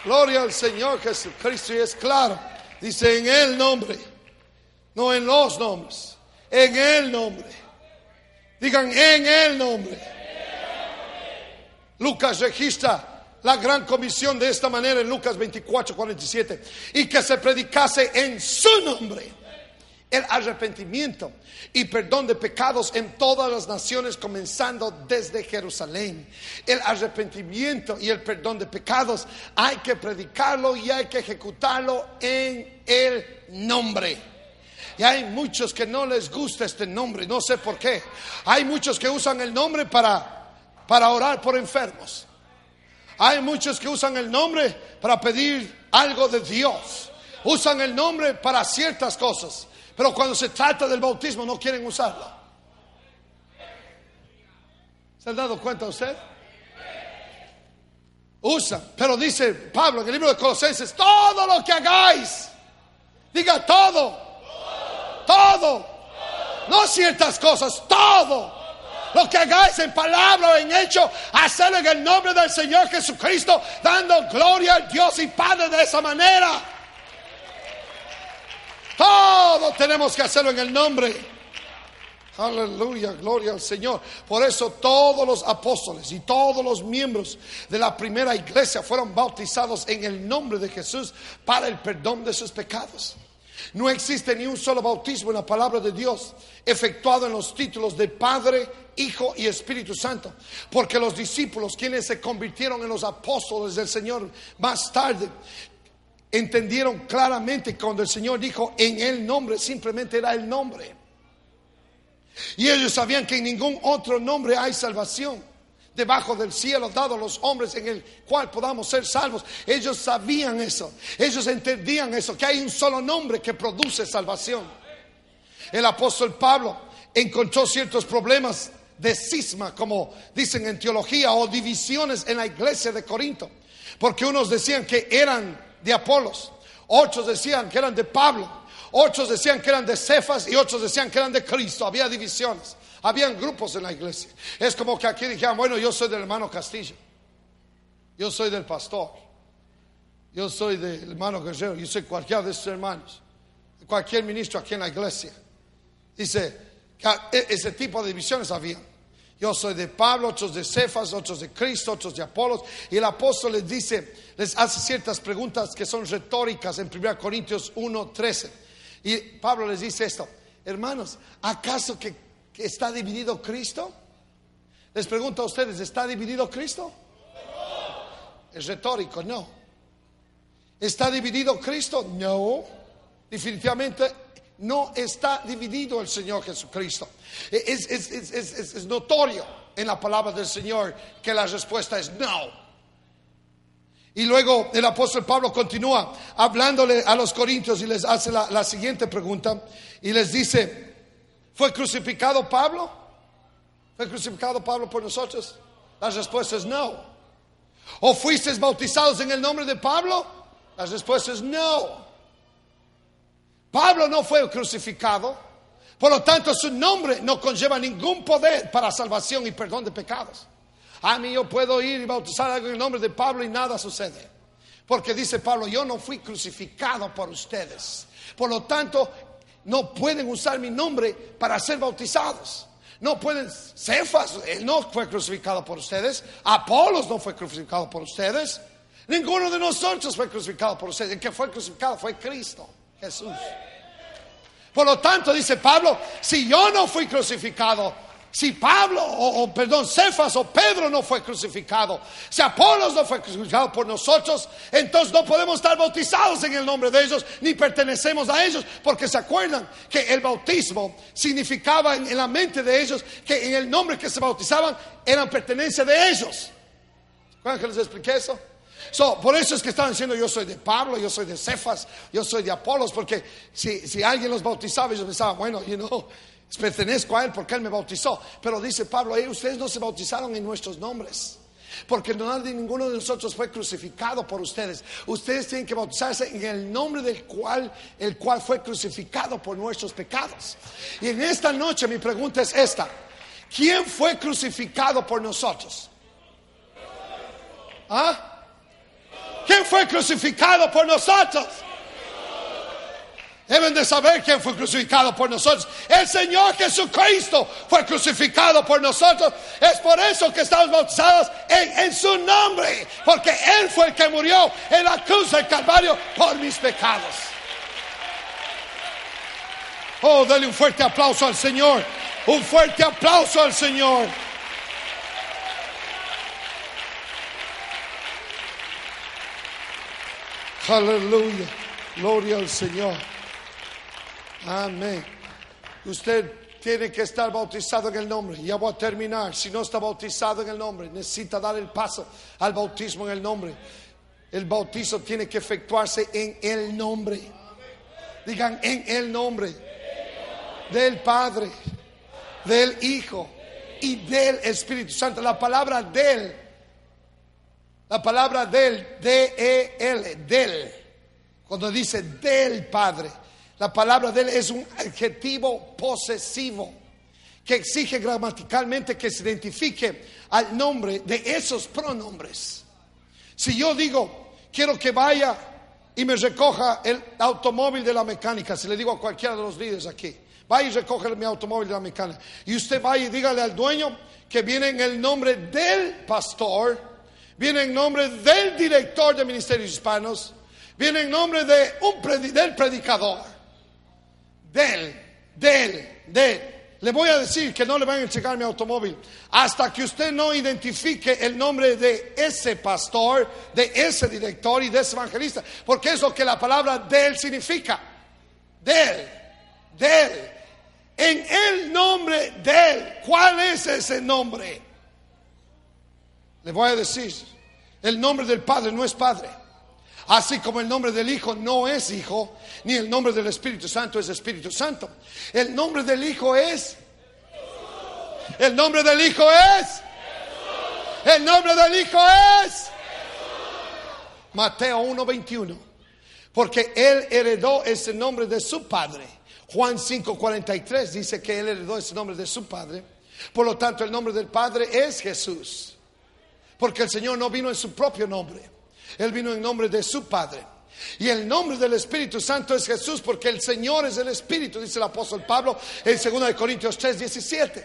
Gloria al Señor Jesucristo. Y es claro. Dice en el nombre. No en los nombres. En el nombre. Digan en el nombre. Lucas registra la gran comisión de esta manera en Lucas 24, 47. Y que se predicase en su nombre el arrepentimiento y perdón de pecados en todas las naciones, comenzando desde Jerusalén. El arrepentimiento y el perdón de pecados hay que predicarlo y hay que ejecutarlo en el nombre. Y hay muchos que no les gusta este nombre, no sé por qué. Hay muchos que usan el nombre para, para orar por enfermos. Hay muchos que usan el nombre para pedir algo de Dios. Usan el nombre para ciertas cosas. Pero cuando se trata del bautismo no quieren usarlo. ¿Se ha dado cuenta usted? Usa, pero dice Pablo en el libro de Colosenses, todo lo que hagáis, diga todo, todo, no ciertas cosas, todo. Lo que hagáis en palabra o en hecho, hacerlo en el nombre del Señor Jesucristo, dando gloria al Dios y Padre de esa manera. Todo tenemos que hacerlo en el nombre. Aleluya, gloria al Señor. Por eso todos los apóstoles y todos los miembros de la primera iglesia fueron bautizados en el nombre de Jesús para el perdón de sus pecados. No existe ni un solo bautismo en la palabra de Dios efectuado en los títulos de Padre, Hijo y Espíritu Santo. Porque los discípulos, quienes se convirtieron en los apóstoles del Señor más tarde, entendieron claramente cuando el Señor dijo en el nombre, simplemente era el nombre. Y ellos sabían que en ningún otro nombre hay salvación debajo del cielo dado a los hombres en el cual podamos ser salvos. Ellos sabían eso, ellos entendían eso, que hay un solo nombre que produce salvación. El apóstol Pablo encontró ciertos problemas de cisma, como dicen en teología, o divisiones en la iglesia de Corinto, porque unos decían que eran de Apolos, otros decían que eran de Pablo, Otros decían que eran de Cefas y otros decían que eran de Cristo. Había divisiones. Habían grupos en la iglesia. Es como que aquí dijeran, bueno, yo soy del hermano Castillo. Yo soy del pastor. Yo soy del hermano Guerrero. Yo soy cualquiera de sus hermanos. Cualquier ministro aquí en la iglesia. Dice, que ese tipo de divisiones había. Yo soy de Pablo, otros de Cefas, otros de Cristo, otros de Apolos. Y el apóstol les dice, les hace ciertas preguntas que son retóricas en 1 Corintios 1, 13. Y Pablo les dice esto, hermanos, ¿acaso que está dividido Cristo? Les pregunto a ustedes, ¿está dividido Cristo? Es retórico, no. ¿Está dividido Cristo? No. Definitivamente no está dividido el Señor Jesucristo. Es, es, notorio en la palabra del Señor que la respuesta es no. Y luego el apóstol Pablo continúa hablándole a los corintios y les hace la, la siguiente pregunta y les dice, ¿fue crucificado Pablo? ¿Fue crucificado Pablo por nosotros? La respuesta es no. ¿O fuisteis bautizados en el nombre de Pablo? La respuesta es no. Pablo no fue crucificado, por lo tanto su nombre no conlleva ningún poder para salvación y perdón de pecados. A mí yo puedo ir y bautizar en el nombre de Pablo y nada sucede. Porque dice Pablo, yo no fui crucificado por ustedes. Por lo tanto, no pueden usar mi nombre para ser bautizados. No pueden, Cefas, no fue crucificado por ustedes. Apolos no fue crucificado por ustedes. Ninguno de nosotros fue crucificado por ustedes. El que fue crucificado fue Cristo, Jesús. Por lo tanto, dice Pablo, si yo no fui crucificado, si Pablo, o, perdón, Cefas o Pedro no fue crucificado, si Apolos no fue crucificado por nosotros, entonces no podemos estar bautizados en el nombre de ellos, ni pertenecemos a ellos, porque se acuerdan que el bautismo significaba en, la mente de ellos que en el nombre que se bautizaban eran pertenencia de ellos. ¿Cuándo que les expliqué eso? Por eso es que estaban diciendo yo soy de Pablo, yo soy de Cefas, yo soy de Apolos, porque si, si alguien los bautizaba, ellos pensaban, bueno, you know, pertenezco a Él porque Él me bautizó. Pero dice Pablo, ustedes no se bautizaron en nuestros nombres. Porque nadie, ninguno de nosotros fue crucificado por ustedes. Ustedes tienen que bautizarse en el nombre del cual, el cual fue crucificado por nuestros pecados. Y en esta noche mi pregunta es esta. ¿Quién fue crucificado por nosotros? ¿Ah? ¿Quién fue crucificado por nosotros? Deben de saber quién fue crucificado por nosotros. El Señor Jesucristo fue crucificado por nosotros. Es por eso que estamos bautizados en, su nombre. Porque Él fue el que murió en la cruz del Calvario por mis pecados. Oh, dale un fuerte aplauso al Señor. Un fuerte aplauso al Señor. Aleluya. Gloria al Señor. Amén. Usted tiene que estar bautizado en el nombre. Ya voy a terminar. Si no está bautizado en el nombre, necesita dar el paso al bautismo en el nombre. El bautizo tiene que efectuarse en el nombre. Digan en el nombre del Padre, del Hijo y del Espíritu Santo. La palabra del, la palabra del, D-E-L, del, cuando dice del Padre la palabra de él es un adjetivo posesivo que exige gramaticalmente que se identifique al nombre de esos pronombres. Si yo digo, quiero que vaya y me recoja el automóvil de la mecánica, si le digo a cualquiera de los líderes aquí, vaya y recoge mi automóvil de la mecánica, y usted vaya y dígale al dueño que viene en el nombre del pastor, viene en nombre del director de ministerios hispanos, viene en nombre de un del predicador del, del, de. Le voy a decir que no le van a entregar mi automóvil hasta que usted no identifique el nombre de ese pastor, de ese director y de ese evangelista, porque es lo que la palabra del significa. Del, del. En el nombre del. ¿Cuál es ese nombre? Le voy a decir, el nombre del Padre no es Padre. Así como el nombre del Hijo no es Hijo, ni el nombre del Espíritu Santo es Espíritu Santo. El nombre del Hijo es... El nombre del Hijo es... El nombre del Hijo es... Mateo 1:21. Porque él heredó ese nombre de su padre. Juan 5:43 dice que él heredó ese nombre de su padre. Por lo tanto, el nombre del Padre es Jesús. Porque el Señor no vino en su propio nombre. Él vino en nombre de su Padre. Y el nombre del Espíritu Santo es Jesús porque el Señor es el Espíritu, dice el apóstol Pablo en 2 Corintios 3, 17.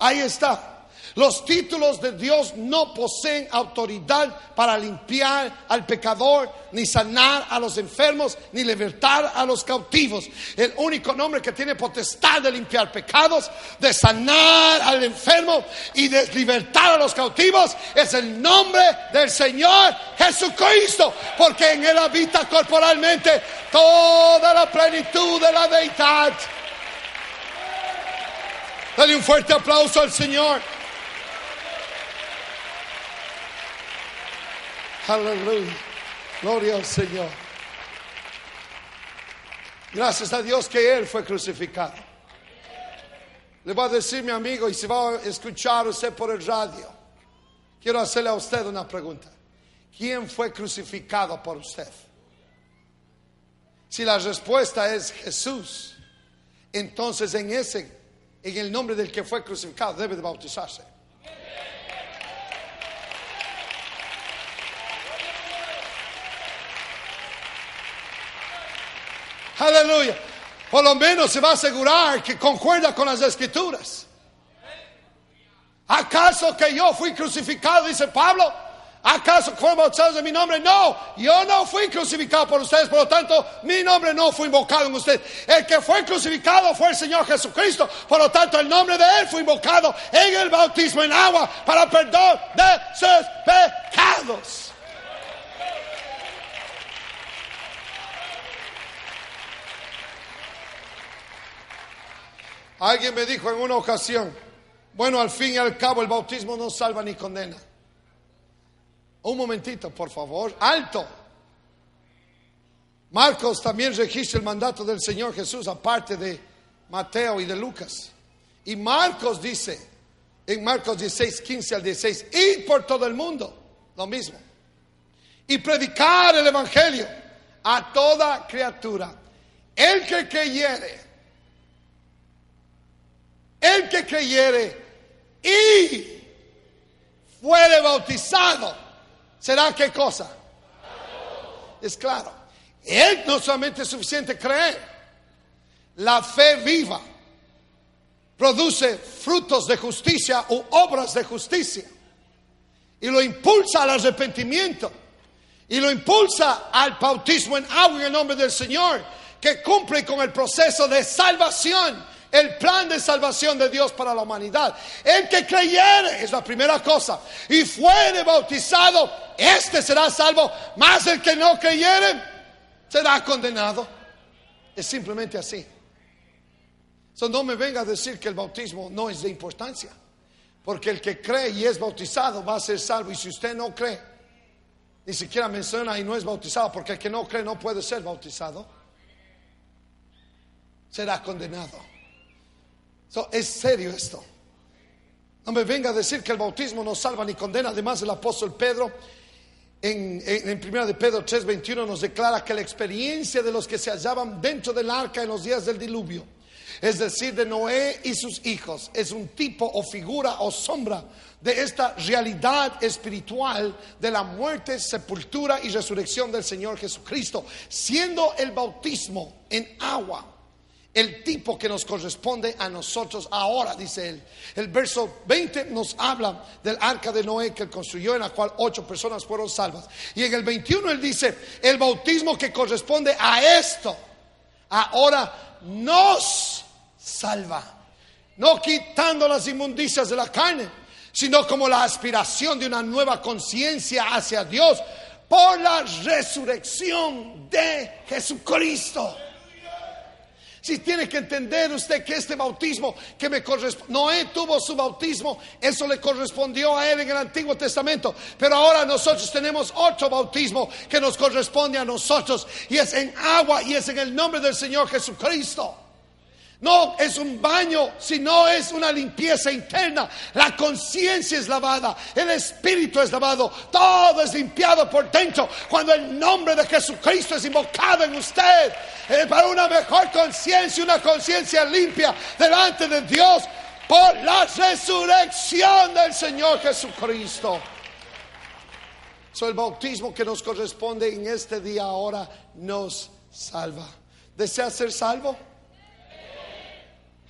Ahí está. Los títulos de Dios no poseen autoridad para limpiar al pecador, ni sanar a los enfermos, ni libertar a los cautivos. El único nombre que tiene potestad de limpiar pecados, de sanar al enfermo y de libertar a los cautivos es el nombre del Señor Jesucristo, porque en Él habita corporalmente toda la plenitud de la deidad. Dale un fuerte aplauso al Señor. Aleluya. Gloria al Señor. Gracias a Dios que Él fue crucificado. Le voy a decir mi amigo y si va a escuchar usted por el radio, quiero hacerle a usted una pregunta. ¿Quién fue crucificado por usted? Si la respuesta es Jesús, entonces en ese, en el nombre del que fue crucificado, debe de bautizarse. Aleluya. Por lo menos se va a asegurar que concuerda con las escrituras. ¿Acaso que yo fui crucificado, dice Pablo? ¿Acaso fueron bautizados en mi nombre? No, yo no fui crucificado por ustedes, por lo tanto, mi nombre no fue invocado en ustedes. El que fue crucificado fue el Señor Jesucristo, por lo tanto, el nombre de Él fue invocado en el bautismo en agua para perdón de sus pecados. Alguien me dijo en una ocasión, bueno, al fin y al cabo el bautismo no salva ni condena. Un momentito, por favor, alto. Marcos también registra el mandato del Señor Jesús, aparte de Mateo y de Lucas. Y Marcos dice, en Marcos 16, 15 al 16, ir por todo el mundo, lo mismo. Y predicar el Evangelio a toda criatura. El que creyere el que creyere y fuere bautizado, ¿será qué cosa? Es claro. Él no solamente es suficiente creer, la fe viva produce frutos de justicia u obras de justicia y lo impulsa al arrepentimiento y lo impulsa al bautismo en agua en el nombre del Señor que cumple con el proceso de salvación el plan de salvación de Dios para la humanidad. El que creyere es la primera cosa y fuere bautizado, este será salvo, más el que no creyere será condenado. Es simplemente así. So, no me venga a decir que el bautismo no es de importancia, porque el que cree y es bautizado va a ser salvo. Y si usted no cree, ni siquiera menciona y no es bautizado, porque el que no cree no puede ser bautizado, será condenado es serio esto. No me venga a decir que el bautismo no salva ni condena. Además, el apóstol Pedro, en, en, primera de Pedro 3:21, nos declara que la experiencia de los que se hallaban dentro del arca en los días del diluvio, es decir, de Noé y sus hijos, es un tipo o figura o sombra de esta realidad espiritual de la muerte, sepultura y resurrección del Señor Jesucristo, siendo el bautismo en agua el tipo que nos corresponde a nosotros ahora, dice él. El verso 20 nos habla del arca de Noé que él construyó, en la cual ocho personas fueron salvas. Y en el 21 él dice, el bautismo que corresponde a esto, ahora nos salva. No quitando las inmundicias de la carne, sino como la aspiración de una nueva conciencia hacia Dios por la resurrección de Jesucristo. Si tiene que entender usted que este bautismo que me corresponde, Noé tuvo su bautismo, eso le correspondió a él en el Antiguo Testamento, pero ahora nosotros tenemos otro bautismo que nos corresponde a nosotros y es en agua y es en el nombre del Señor Jesucristo. No es un baño, sino es una limpieza interna. La conciencia es lavada, el espíritu es lavado, todo es limpiado por dentro. Cuando el nombre de Jesucristo es invocado en usted, eh, para una mejor conciencia, una conciencia limpia delante de Dios, por la resurrección del Señor Jesucristo. So, el bautismo que nos corresponde en este día ahora nos salva. ¿Desea ser salvo?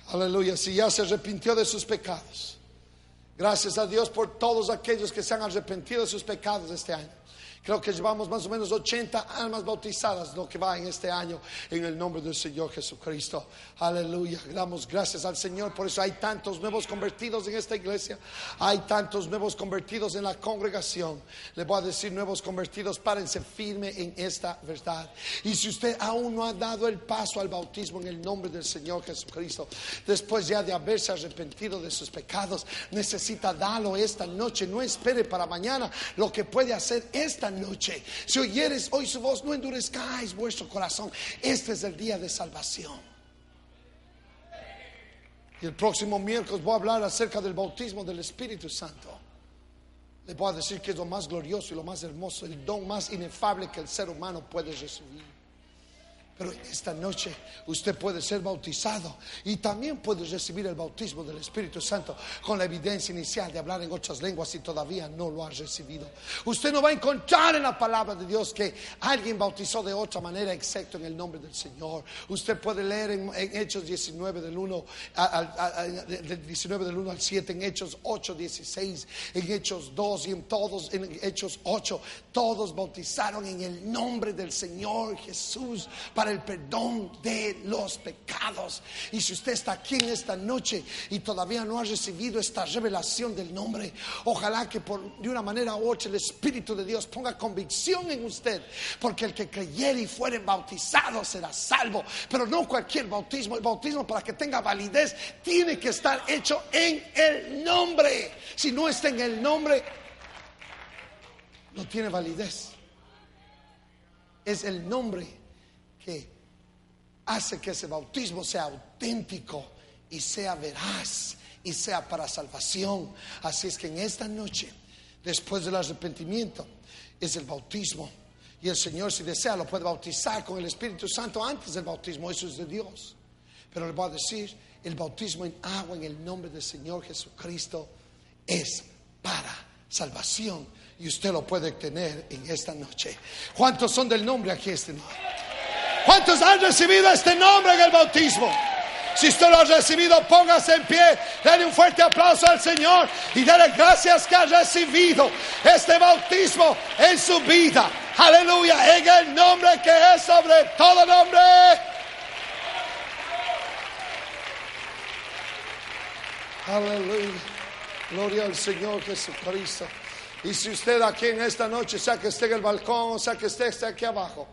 Aleluya, si ya se arrepintió de sus pecados. Gracias a Dios por todos aquellos que se han arrepentido de sus pecados este año. Creo que llevamos más o menos 80 almas bautizadas lo que va en este año en el nombre del Señor Jesucristo. Aleluya. Damos gracias al Señor. Por eso hay tantos nuevos convertidos en esta iglesia. Hay tantos nuevos convertidos en la congregación. Le voy a decir nuevos convertidos, párense firme en esta verdad. Y si usted aún no ha dado el paso al bautismo en el nombre del Señor Jesucristo, después ya de haberse arrepentido de sus pecados, necesita darlo esta noche. No espere para mañana. Lo que puede hacer esta noche. Si oyeres hoy su voz, no endurezcáis vuestro corazón. Este es el día de salvación. Y el próximo miércoles voy a hablar acerca del bautismo del Espíritu Santo. Le voy a decir que es lo más glorioso y lo más hermoso, el don más inefable que el ser humano puede recibir. Pero esta noche usted puede ser bautizado y también puede recibir el bautismo del Espíritu Santo con la evidencia inicial de hablar en otras lenguas si todavía no lo ha recibido. Usted no va a encontrar en la palabra de Dios que alguien bautizó de otra manera excepto en el nombre del Señor. Usted puede leer en, Hechos 19 del 1 al, 19 del 1 al 7, en Hechos 8, 16, en Hechos 2 y en todos, en Hechos 8, todos bautizaron en el nombre del Señor Jesús para el perdón de los pecados. Y si usted está aquí en esta noche y todavía no ha recibido esta revelación del nombre, ojalá que por, de una manera u otra el Espíritu de Dios ponga convicción en usted, porque el que creyere y fuere bautizado será salvo, pero no cualquier bautismo, el bautismo para que tenga validez tiene que estar hecho en el nombre. Si no está en el nombre, no tiene validez. Es el nombre hace que ese bautismo sea auténtico y sea veraz y sea para salvación. Así es que en esta noche, después del arrepentimiento, es el bautismo. Y el Señor, si desea, lo puede bautizar con el Espíritu Santo antes del bautismo. Eso es de Dios. Pero le voy a decir, el bautismo en agua en el nombre del Señor Jesucristo es para salvación. Y usted lo puede tener en esta noche. ¿Cuántos son del nombre aquí este noche? ¿Cuántos han recibido este nombre en el bautismo? Si usted lo ha recibido, póngase en pie, dale un fuerte aplauso al Señor y dale gracias que ha recibido este bautismo en su vida. Aleluya, en el nombre que es sobre todo nombre. Aleluya, gloria al Señor Jesucristo. Y si usted aquí en esta noche, sea que esté en el balcón, sea que esté, esté aquí abajo,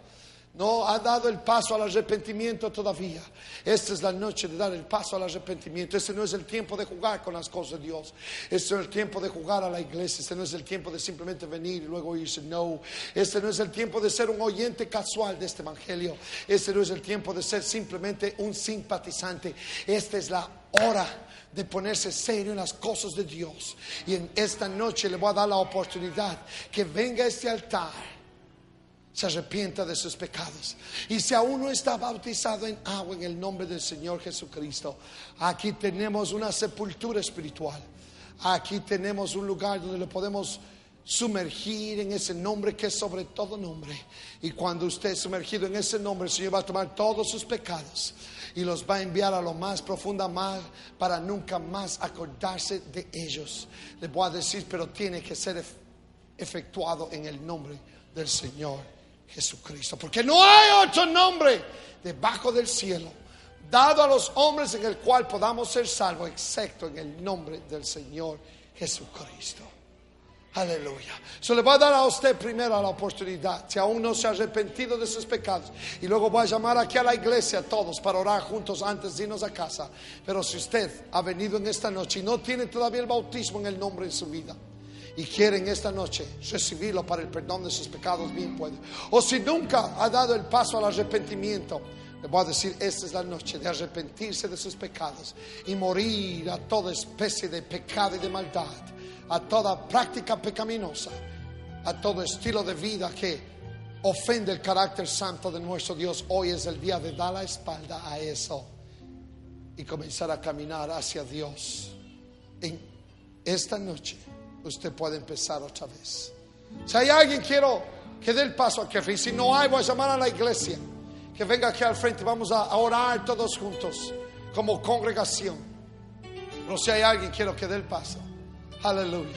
no ha dado el paso al arrepentimiento todavía. Esta es la noche de dar el paso al arrepentimiento. Este no es el tiempo de jugar con las cosas de Dios. Este no es el tiempo de jugar a la iglesia. Este no es el tiempo de simplemente venir y luego irse. No. Este no es el tiempo de ser un oyente casual de este evangelio. Este no es el tiempo de ser simplemente un simpatizante. Esta es la hora de ponerse serio en las cosas de Dios. Y en esta noche le voy a dar la oportunidad que venga a este altar se arrepienta de sus pecados. Y si aún no está bautizado en agua en el nombre del Señor Jesucristo, aquí tenemos una sepultura espiritual. Aquí tenemos un lugar donde le podemos sumergir en ese nombre que es sobre todo nombre. Y cuando usted es sumergido en ese nombre, el Señor va a tomar todos sus pecados y los va a enviar a lo más profunda mar para nunca más acordarse de ellos. Le voy a decir, pero tiene que ser efectuado en el nombre del Señor Jesucristo. Porque no hay otro nombre debajo del cielo dado a los hombres en el cual podamos ser salvos, excepto en el nombre del Señor Jesucristo. Aleluya. Se le va a dar a usted primero la oportunidad, si aún no se ha arrepentido de sus pecados. Y luego voy a llamar aquí a la iglesia a todos para orar juntos antes de irnos a casa. Pero si usted ha venido en esta noche y no tiene todavía el bautismo en el nombre en su vida, y quieren esta noche recibirlo para el perdón de sus pecados, bien puede. O si nunca ha dado el paso al arrepentimiento, Le voy a decir, esta es la noche de arrepentirse de sus pecados y morir a toda especie de pecado y de maldad, a toda práctica pecaminosa, a todo estilo de vida que ofende el carácter santo de nuestro Dios. Hoy es el día de dar la espalda a eso y comenzar a caminar hacia Dios. En esta noche usted puede empezar otra vez. Si hay alguien quiero que dé el paso aquí, y si no hay, voy a llamar a la iglesia que venga aquí al frente. Vamos a orar todos juntos como congregación. Pero si hay alguien, quiero que dé el paso. Aleluya.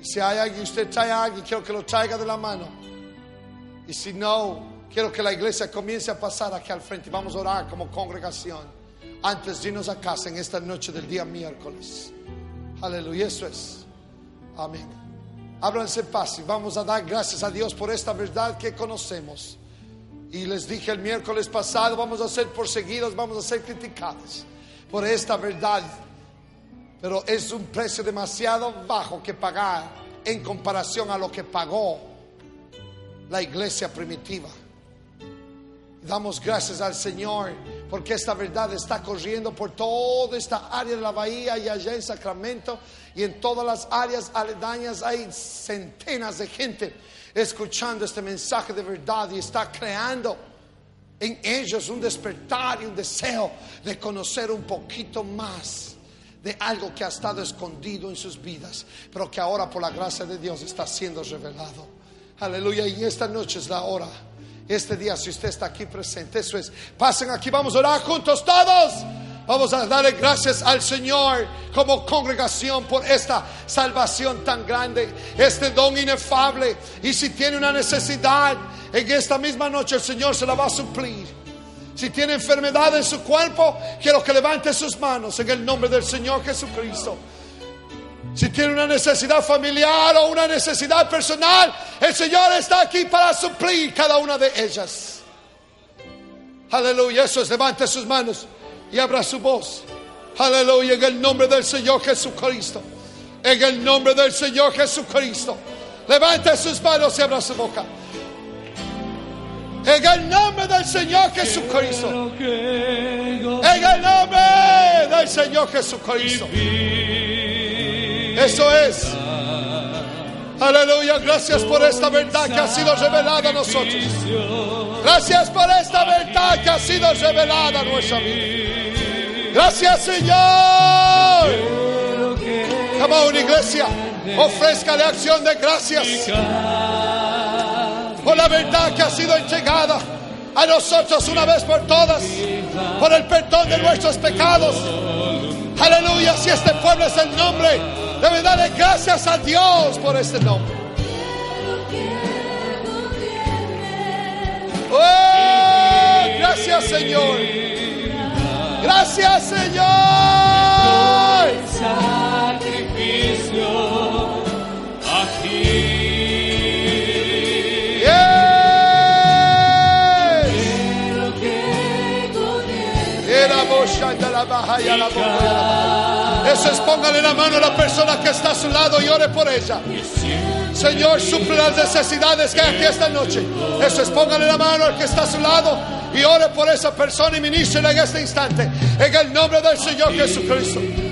Y si hay alguien, usted trae a alguien, quiero que lo traiga de la mano. Y si no, quiero que la iglesia comience a pasar aquí al frente. Vamos a orar como congregación antes de irnos a casa en esta noche del día miércoles. Aleluya, eso es. Amén. Ábranse paz vamos a dar gracias a Dios por esta verdad que conocemos. Y les dije el miércoles pasado, vamos a ser perseguidos, vamos a ser criticados por esta verdad. Pero es un precio demasiado bajo que pagar en comparación a lo que pagó la iglesia primitiva. Damos gracias al Señor porque esta verdad está corriendo por toda esta área de la bahía y allá en Sacramento y en todas las áreas aledañas hay centenas de gente escuchando este mensaje de verdad y está creando en ellos un despertar y un deseo de conocer un poquito más de algo que ha estado escondido en sus vidas, pero que ahora por la gracia de Dios está siendo revelado. Aleluya, y esta noche es la hora. Este día, si usted está aquí presente, eso es. Pasen aquí, vamos a orar juntos todos. Vamos a darle gracias al Señor como congregación por esta salvación tan grande, este don inefable. Y si tiene una necesidad, en esta misma noche el Señor se la va a suplir. Si tiene enfermedad en su cuerpo, quiero que levante sus manos en el nombre del Señor Jesucristo. Si tiene una necesidad familiar o una necesidad personal, el Señor está aquí para suplir cada una de ellas. Aleluya, eso es, levante sus manos y abra su voz. Aleluya, en el nombre del Señor Jesucristo. En el nombre del Señor Jesucristo. Levante sus manos y abra su boca. En el nombre del Señor Jesucristo. En el nombre del Señor Jesucristo. Eso es. Aleluya, gracias por esta verdad que ha sido revelada a nosotros. Gracias por esta verdad que ha sido revelada a nuestra vida. Gracias, Señor. Como una iglesia, ofrezca la acción de gracias por la verdad que ha sido entregada a nosotros una vez por todas, por el perdón de nuestros pecados. Aleluya, si este pueblo es el nombre Debe darle gracias a Dios por este nombre. Oh, gracias Señor. Gracias Señor. Sacrificio aquí. Eso es, póngale la mano a la persona que está a su lado y ore por ella. Señor, suple las necesidades que hay aquí esta noche. Eso es, póngale la mano al que está a su lado y ore por esa persona y ministre en este instante. En el nombre del Señor Jesucristo.